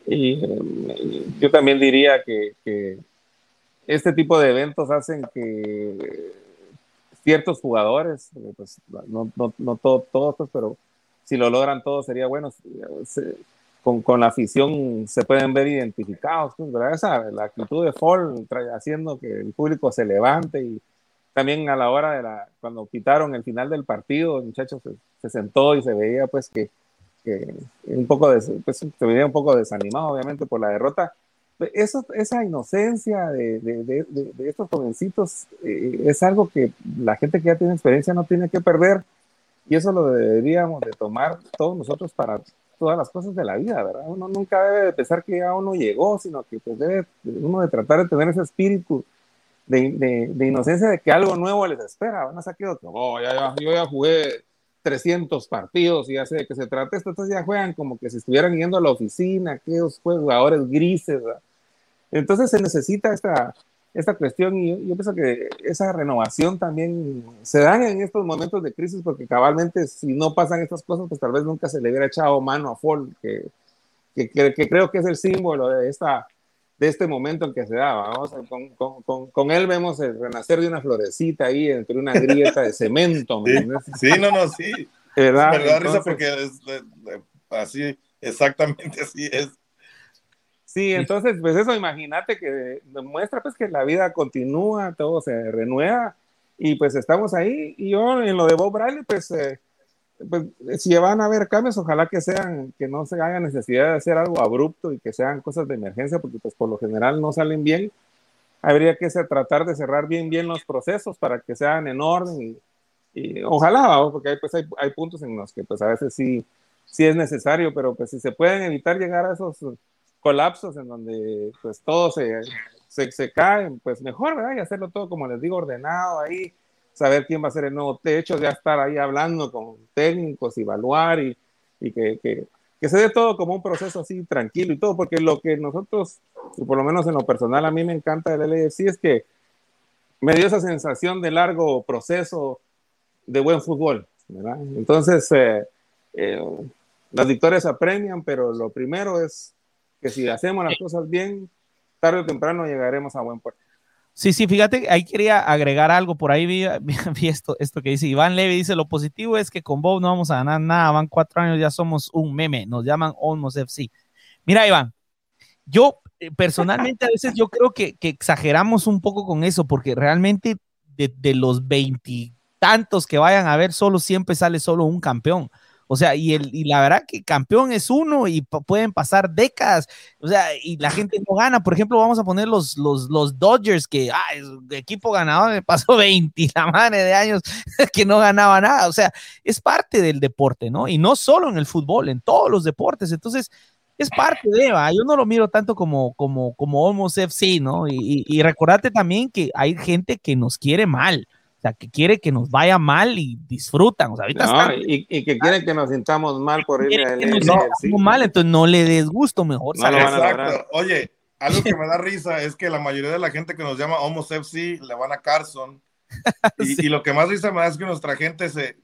Y eh, yo también diría que, este tipo de eventos hacen que ciertos jugadores, pues, no, no, no todos, pues, pero si lo logran todos sería bueno. Se, con, con, la afición se pueden ver identificados, pues, ¿verdad? Esa, la actitud de Fall haciendo que el público se levante y también a la hora de la, cuando quitaron el final del partido, el muchacho se, sentó y se veía pues que, que un poco, de, pues, se veía un poco desanimado obviamente por la derrota. Eso, esa inocencia de, de, de, estos jovencitos eh, es algo que la gente que ya tiene experiencia no tiene que perder y eso lo deberíamos de tomar todos nosotros para todas las cosas de la vida, ¿verdad? Uno nunca debe de pensar que ya uno llegó, sino que pues debe uno de tratar de tener ese espíritu de, de, inocencia de que algo nuevo les espera. Van a sacar otro, oh, ya, ya, yo ya jugué 300 partidos y ya sé de qué se trata esto, entonces ya juegan como que si estuvieran yendo a la oficina, aquellos jugadores grises, ¿verdad? Entonces se necesita esta, esta cuestión y yo, pienso que esa renovación también se da en estos momentos de crisis porque cabalmente si no pasan estas cosas pues tal vez nunca se le hubiera echado mano a Fall que, que, que, creo que es el símbolo de esta de este momento en que se da vamos con, con, con, él vemos el renacer de una florecita ahí entre una grieta de cemento sí, sí, no no sí. ¿verdad? me da risa porque es, así exactamente así es Sí, entonces, pues eso, imagínate que demuestra pues que la vida continúa, todo se renueva y pues estamos ahí. Y yo en lo de Bob Bradley, pues, eh, pues si van a haber cambios, ojalá que sean, que no se haga necesidad de hacer algo abrupto y que sean cosas de emergencia, porque pues por lo general no salen bien. Habría que tratar de cerrar bien, bien los procesos para que sean en orden y, ojalá, porque hay, pues hay, hay puntos en los que pues a veces sí, sí es necesario, pero pues si se pueden evitar llegar a esos colapsos en donde pues todo se, se, se cae, pues mejor, ¿verdad? Y hacerlo todo, como les digo, ordenado ahí, saber quién va a ser el nuevo techo, ya estar ahí hablando con técnicos, evaluar y, y que, que, que, se dé todo como un proceso así tranquilo y todo, porque lo que nosotros, y por lo menos en lo personal a mí me encanta del LFC es que me dio esa sensación de largo proceso de buen fútbol, ¿verdad? Entonces, eh, eh, las victorias apremian, pero lo primero es que si hacemos las cosas bien, tarde o temprano llegaremos a buen puerto. Sí, sí, fíjate, ahí quería agregar algo, por ahí vi, esto, esto que dice Iván Levy, dice, lo positivo es que con Bob no vamos a ganar nada, van cuatro años, ya somos un meme, nos llaman Almost FC. Mira, Iván, yo eh, personalmente a veces yo creo que, que exageramos un poco con eso, porque realmente de, de los veintitantos que vayan a ver, solo siempre sale solo un campeón. O sea, y, el, y la verdad que campeón es uno y pueden pasar décadas. O sea, y la gente no gana. Por ejemplo, vamos a poner los, los, los Dodgers, que ah, equipo ganador me pasó 20, la de años que no ganaba nada. O sea, es parte del deporte, ¿no? Y no solo en el fútbol, en todos los deportes. Entonces, es parte de, Eva. Yo no lo miro tanto como, como, como Almost FC, ¿no? Y, y, y recordate también que hay gente que nos quiere mal. O sea, que quiere que nos vaya mal y disfrutan. O sea, ahorita no, y, y, que quieren que nos sintamos mal por ir al no, mal, entonces no le des gusto, mejor. No Exacto. Oye, algo que me da risa es que la mayoría de la gente que nos llama Homos FC le van a Carson. Y, y, lo que más risa me da es que nuestra gente se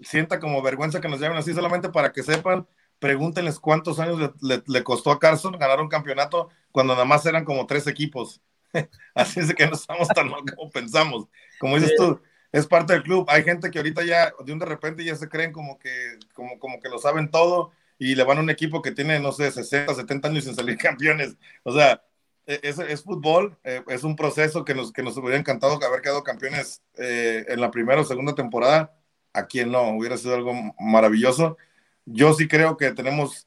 sienta como vergüenza que nos llamen así solamente para que sepan, pregúntenles cuántos años le, costó a Carson ganar un campeonato cuando nada más eran como tres equipos. así es que no estamos tan mal como pensamos. Como dices tú, es parte del club. Hay gente que ahorita ya, de un de repente, ya se creen como que, como, como que lo saben todo y le van a un equipo que tiene, no sé, 60, 70 años sin salir campeones. O sea, e, es, es fútbol, eh, es un proceso que nos, que nos hubiera encantado haber quedado campeones eh, en la primera o segunda temporada. A quien no, hubiera sido algo maravilloso. Yo sí creo que tenemos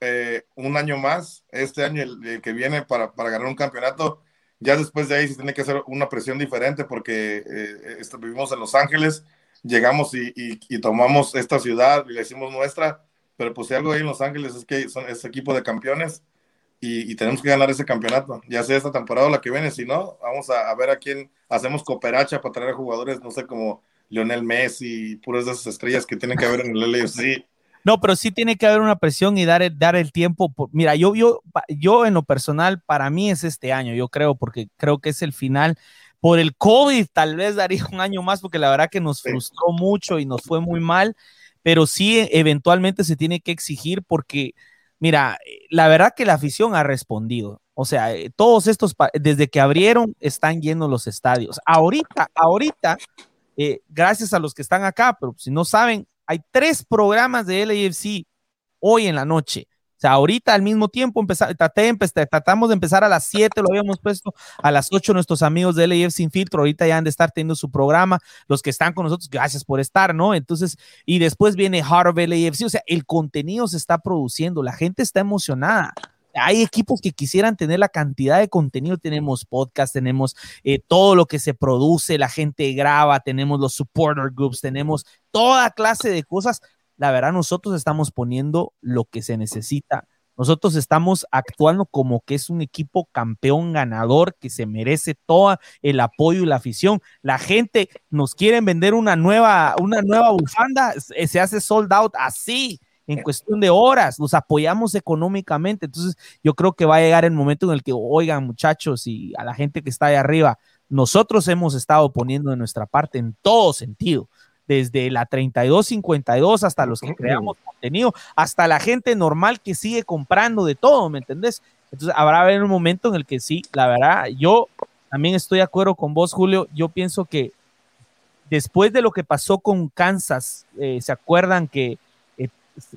eh, un año más, este año el, que viene, para, para ganar un campeonato ya después de ahí se tiene que hacer una presión diferente porque eh, vivimos en Los Ángeles, llegamos y, y, tomamos esta ciudad y la hicimos nuestra, pero pues si algo hay en Los Ángeles es que son ese equipo de campeones y, y, tenemos que ganar ese campeonato, ya sea esta temporada o la que viene, si no, vamos a, a ver a quién hacemos cooperacha para traer a jugadores, no sé, como Lionel Messi, puras de esas estrellas que tienen que haber en el LFC no, pero sí tiene que haber una presión y dar el, dar el tiempo. mira, yo, yo, yo en lo personal, para mí es este año, yo creo, porque creo que es el final. Por el COVID tal vez daría un año más, porque la verdad que nos frustró mucho y nos fue muy mal, pero sí eventualmente se tiene que exigir porque, mira, la verdad que la afición ha respondido. O sea, eh, todos estos, desde que abrieron, están llenos los estadios. Ahorita, ahorita, eh, gracias a los que están acá, pero si no saben, hay tres programas de LAFC hoy en la noche. O sea, ahorita al mismo tiempo empezar, tratamos de empezar a las 7, lo habíamos puesto a las 8 nuestros amigos de LAF Sin Filtro, ahorita ya han de estar teniendo su programa, los que están con nosotros, gracias por estar, ¿no? Entonces, y después viene Heart of LAFC, o sea, el contenido se está produciendo, la gente está emocionada hay equipos que quisieran tener la cantidad de contenido. Tenemos podcast, tenemos eh, todo lo que se produce, la gente graba, tenemos los supporter groups, tenemos toda clase de cosas. La verdad, nosotros estamos poniendo lo que se necesita. Nosotros estamos actuando como que es un equipo campeón ganador que se merece todo el apoyo y la afición. La gente nos quiere vender una nueva, una nueva bufanda, se hace sold out así en cuestión de horas, los apoyamos económicamente. Entonces, yo creo que va a llegar el momento en el que, oigan, muchachos, y a la gente que está ahí arriba, nosotros hemos estado poniendo de nuestra parte en todo sentido, desde la 3252 hasta los que creamos contenido, hasta la gente normal que sigue comprando de todo, ¿me entendés? Entonces, habrá haber un momento en el que sí, la verdad, yo también estoy de acuerdo con vos, Julio. Yo pienso que después de lo que pasó con Kansas, eh, ¿se acuerdan que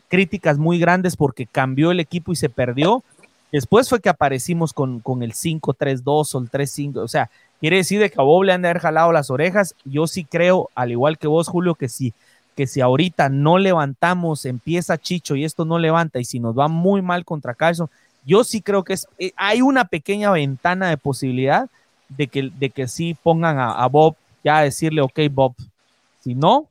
críticas muy grandes porque cambió el equipo y se perdió. Después fue que aparecimos con, con el 5-3-2 o el 3-5. O sea, quiere decir de que a Bob le han de haber jalado las orejas. Yo sí creo, al igual que vos, Julio, que si, que si ahorita no levantamos, empieza Chicho y esto no levanta y si nos va muy mal contra Carson, yo sí creo que es, eh, hay una pequeña ventana de posibilidad de que, de que sí pongan a, a Bob ya a decirle, ok, Bob, si no,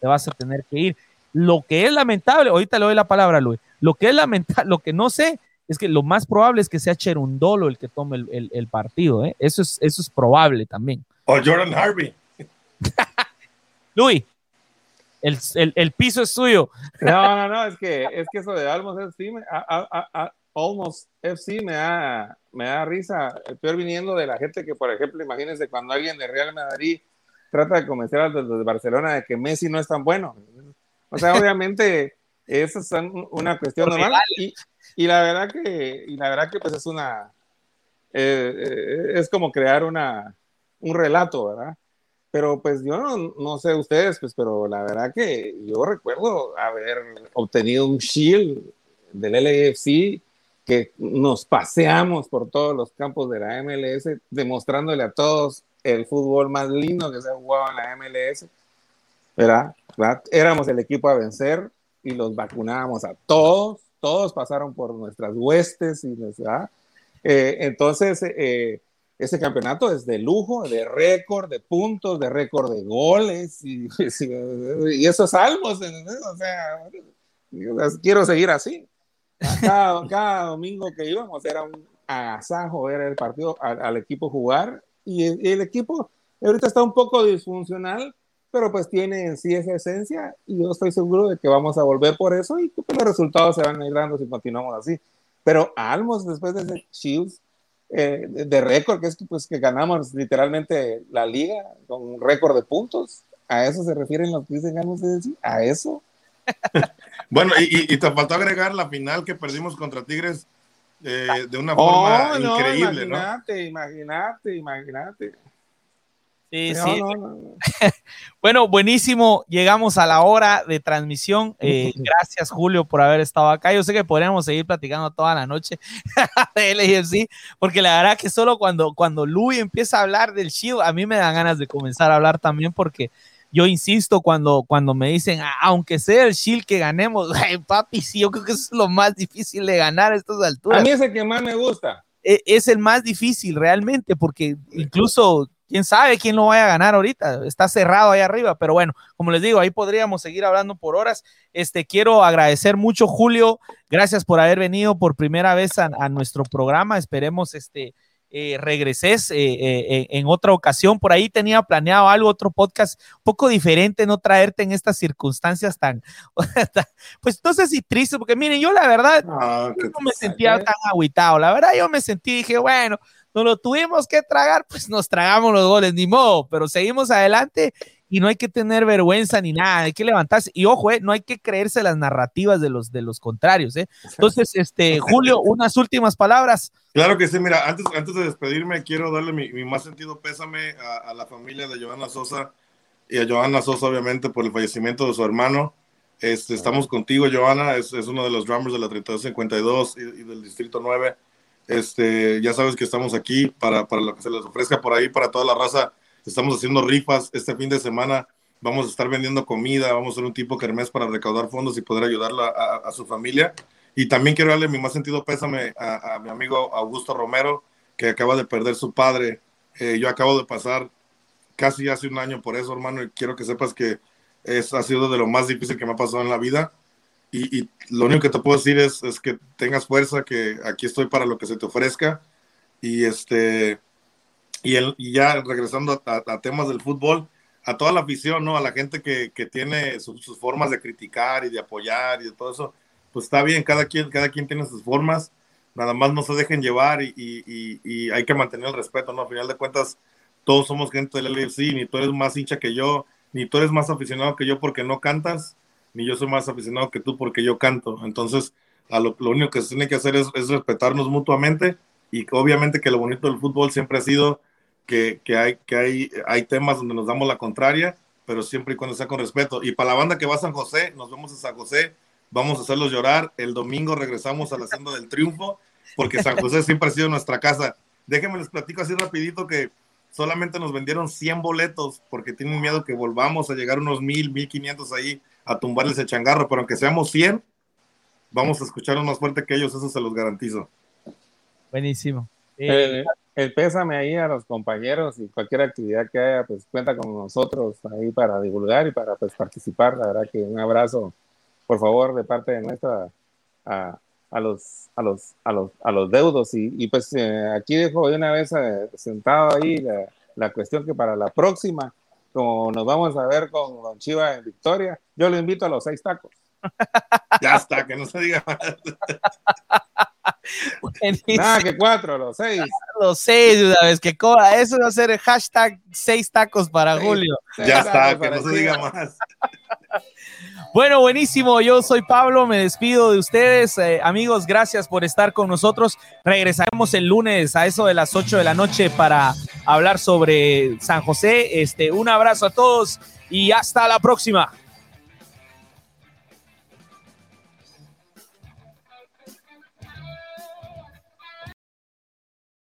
te vas a tener que ir. Lo que es lamentable, ahorita le doy la palabra a Luis, lo que es lamentable, lo que no sé es que lo más probable es que sea Cherundolo el que tome el, partido, ¿eh? eso, es, eso es probable también. O Jordan Harvey. Luis, el, piso es suyo. No, no, no, es que, es que eso de Almos FC, me, Almost FC me da, me da risa, el peor viniendo de la gente que, por ejemplo, imagínense cuando alguien de Real Madrid trata de convencer a los de Barcelona de que Messi no es tan bueno. O sea, obviamente, eso es una cuestión normal. Y, la verdad que, y la verdad que pues es una, eh, eh, es como crear una, un relato, ¿verdad? Pero pues yo no, no, sé ustedes, pues, pero la verdad que yo recuerdo haber obtenido un shield del LAFC que nos paseamos por todos los campos de la MLS, demostrándole a todos el fútbol más lindo que se ha jugado en la MLS, ¿verdad? Éramos el equipo a vencer y los vacunábamos a todos, todos pasaron por nuestras huestes y eh, entonces, eh, ese campeonato es de lujo, de récord, de puntos, de récord de goles y, y esos salmos, o sea, quiero seguir así. Cada, domingo que íbamos era un agasajo ver el partido al, equipo jugar y el equipo ahorita está un poco disfuncional, pero pues tiene en sí esa esencia y yo estoy seguro de que vamos a volver por eso y pues, los resultados se van a ir dando si continuamos así. Pero Almos, después de ese Shields de, récord, que es que, pues, que ganamos literalmente la liga con un récord de puntos, ¿A eso se refieren los que dicen decir? ¿A eso? bueno, y, te faltó agregar la final que perdimos contra Tigres eh, de una forma oh, increíble, no, imagínate, Imagínate, imagínate, Sí, sí. bueno, buenísimo. Llegamos a la hora de transmisión. Eh, gracias, Julio, por haber estado acá. Yo sé que podríamos seguir platicando toda la noche de LAFC, porque la verdad que solo cuando, cuando Louis empieza a hablar del Shield, a mí me dan ganas de comenzar a hablar también, porque yo insisto cuando, cuando me dicen, ah, aunque sea el Shield que ganemos, papi, sí, yo creo que es lo más difícil de ganar a estas alturas. A mí es el que más me gusta. E, es el más difícil realmente, porque incluso quién sabe quién lo vaya a ganar ahorita. Está cerrado ahí arriba, pero bueno, como les digo, ahí podríamos seguir hablando por horas. Este, quiero agradecer mucho, Julio. Gracias por haber venido por primera vez a, nuestro programa. Esperemos este. Eh, regreses eh, eh, en otra ocasión. Por ahí tenía planeado algo, otro podcast un poco diferente, no traerte en estas circunstancias tan, pues no sé si triste, porque miren, yo la verdad no, no me sentía tan aguitado. La verdad, yo me sentí, dije, bueno, no lo tuvimos que tragar, pues nos tragamos los goles, ni modo, pero seguimos adelante y no hay que tener vergüenza ni nada, hay que levantarse. Y ojo, eh, no hay que creerse las narrativas de los, de los contrarios. Eh. Entonces, este, Julio, unas últimas palabras. Claro que sí, mira, antes, antes de despedirme, quiero darle mi, más sentido pésame a, la familia de Johanna Sosa y a Johanna Sosa, obviamente, por el fallecimiento de su hermano. Este, estamos contigo, Johanna, es, es uno de los drummers de la 3252 y, y del Distrito 9 este, ya sabes que estamos aquí para, para lo que se les ofrezca por ahí, para toda la raza. Estamos haciendo rifas este fin de semana. Vamos a estar vendiendo comida, vamos a hacer un tipo kermés para recaudar fondos y poder ayudarla a, su familia. Y también quiero darle mi más sentido pésame a, mi amigo Augusto Romero, que acaba de perder su padre. Eh, yo acabo de pasar casi hace un año por eso, hermano, y quiero que sepas que es, ha sido de lo más difícil que me ha pasado en la vida y, lo único que te puedo decir es, es, que tengas fuerza, que aquí estoy para lo que se te ofrezca. Y, este, y, el, y ya regresando a, temas del fútbol, a toda la afición, ¿no? A la gente que, que tiene sus formas de criticar y de apoyar y de todo eso, pues está bien, cada quien, cada quien tiene sus formas, nada más no se dejen llevar y, y, y hay que mantener el respeto, ¿no? Al final de cuentas, todos somos gente del LFC, ni tú eres más hincha que yo, ni tú eres más aficionado que yo porque no cantas, ni yo soy más aficionado que tú porque yo canto. Entonces, a lo, único que se tiene que hacer es, respetarnos mutuamente y obviamente que lo bonito del fútbol siempre ha sido que, hay, que hay, hay temas donde nos damos la contraria, pero siempre y cuando sea con respeto. Y para la banda que va a San José, nos vemos en San José, vamos a hacerlos llorar. El domingo regresamos a la senda del triunfo, porque San José siempre ha sido nuestra casa. Déjenme les platico así rapidito que solamente nos vendieron 100 boletos porque tienen miedo que volvamos a llegar unos 1000, 1500 ahí a tumbarles ese changarro, pero aunque seamos 100, vamos a escucharlos más fuerte que ellos, eso se los garantizo. Buenísimo. El, pésame ahí a los compañeros y cualquier actividad que haya, pues cuenta con nosotros ahí para divulgar y para pues, participar. La verdad que un abrazo, por favor, de parte de nuestra a, a los, a los, a los, a los deudos. Y, y pues eh, aquí dejo de una vez eh, sentado ahí la, la cuestión que para la próxima como nos vamos a ver con Don Chiva en Victoria, yo le invito a los seis tacos. Ya está, que no se diga más. Nada, que cuatro, los seis. Los seis, una vez que cobra. Eso va a ser el hashtag seis tacos para Julio. ya está, que no se diga más. Bueno, buenísimo. Yo soy Pablo, me despido de ustedes. Eh, amigos, gracias por estar con nosotros. Regresaremos el lunes a eso de las 8 de la noche para hablar sobre San José. Este, un abrazo a todos y hasta la próxima.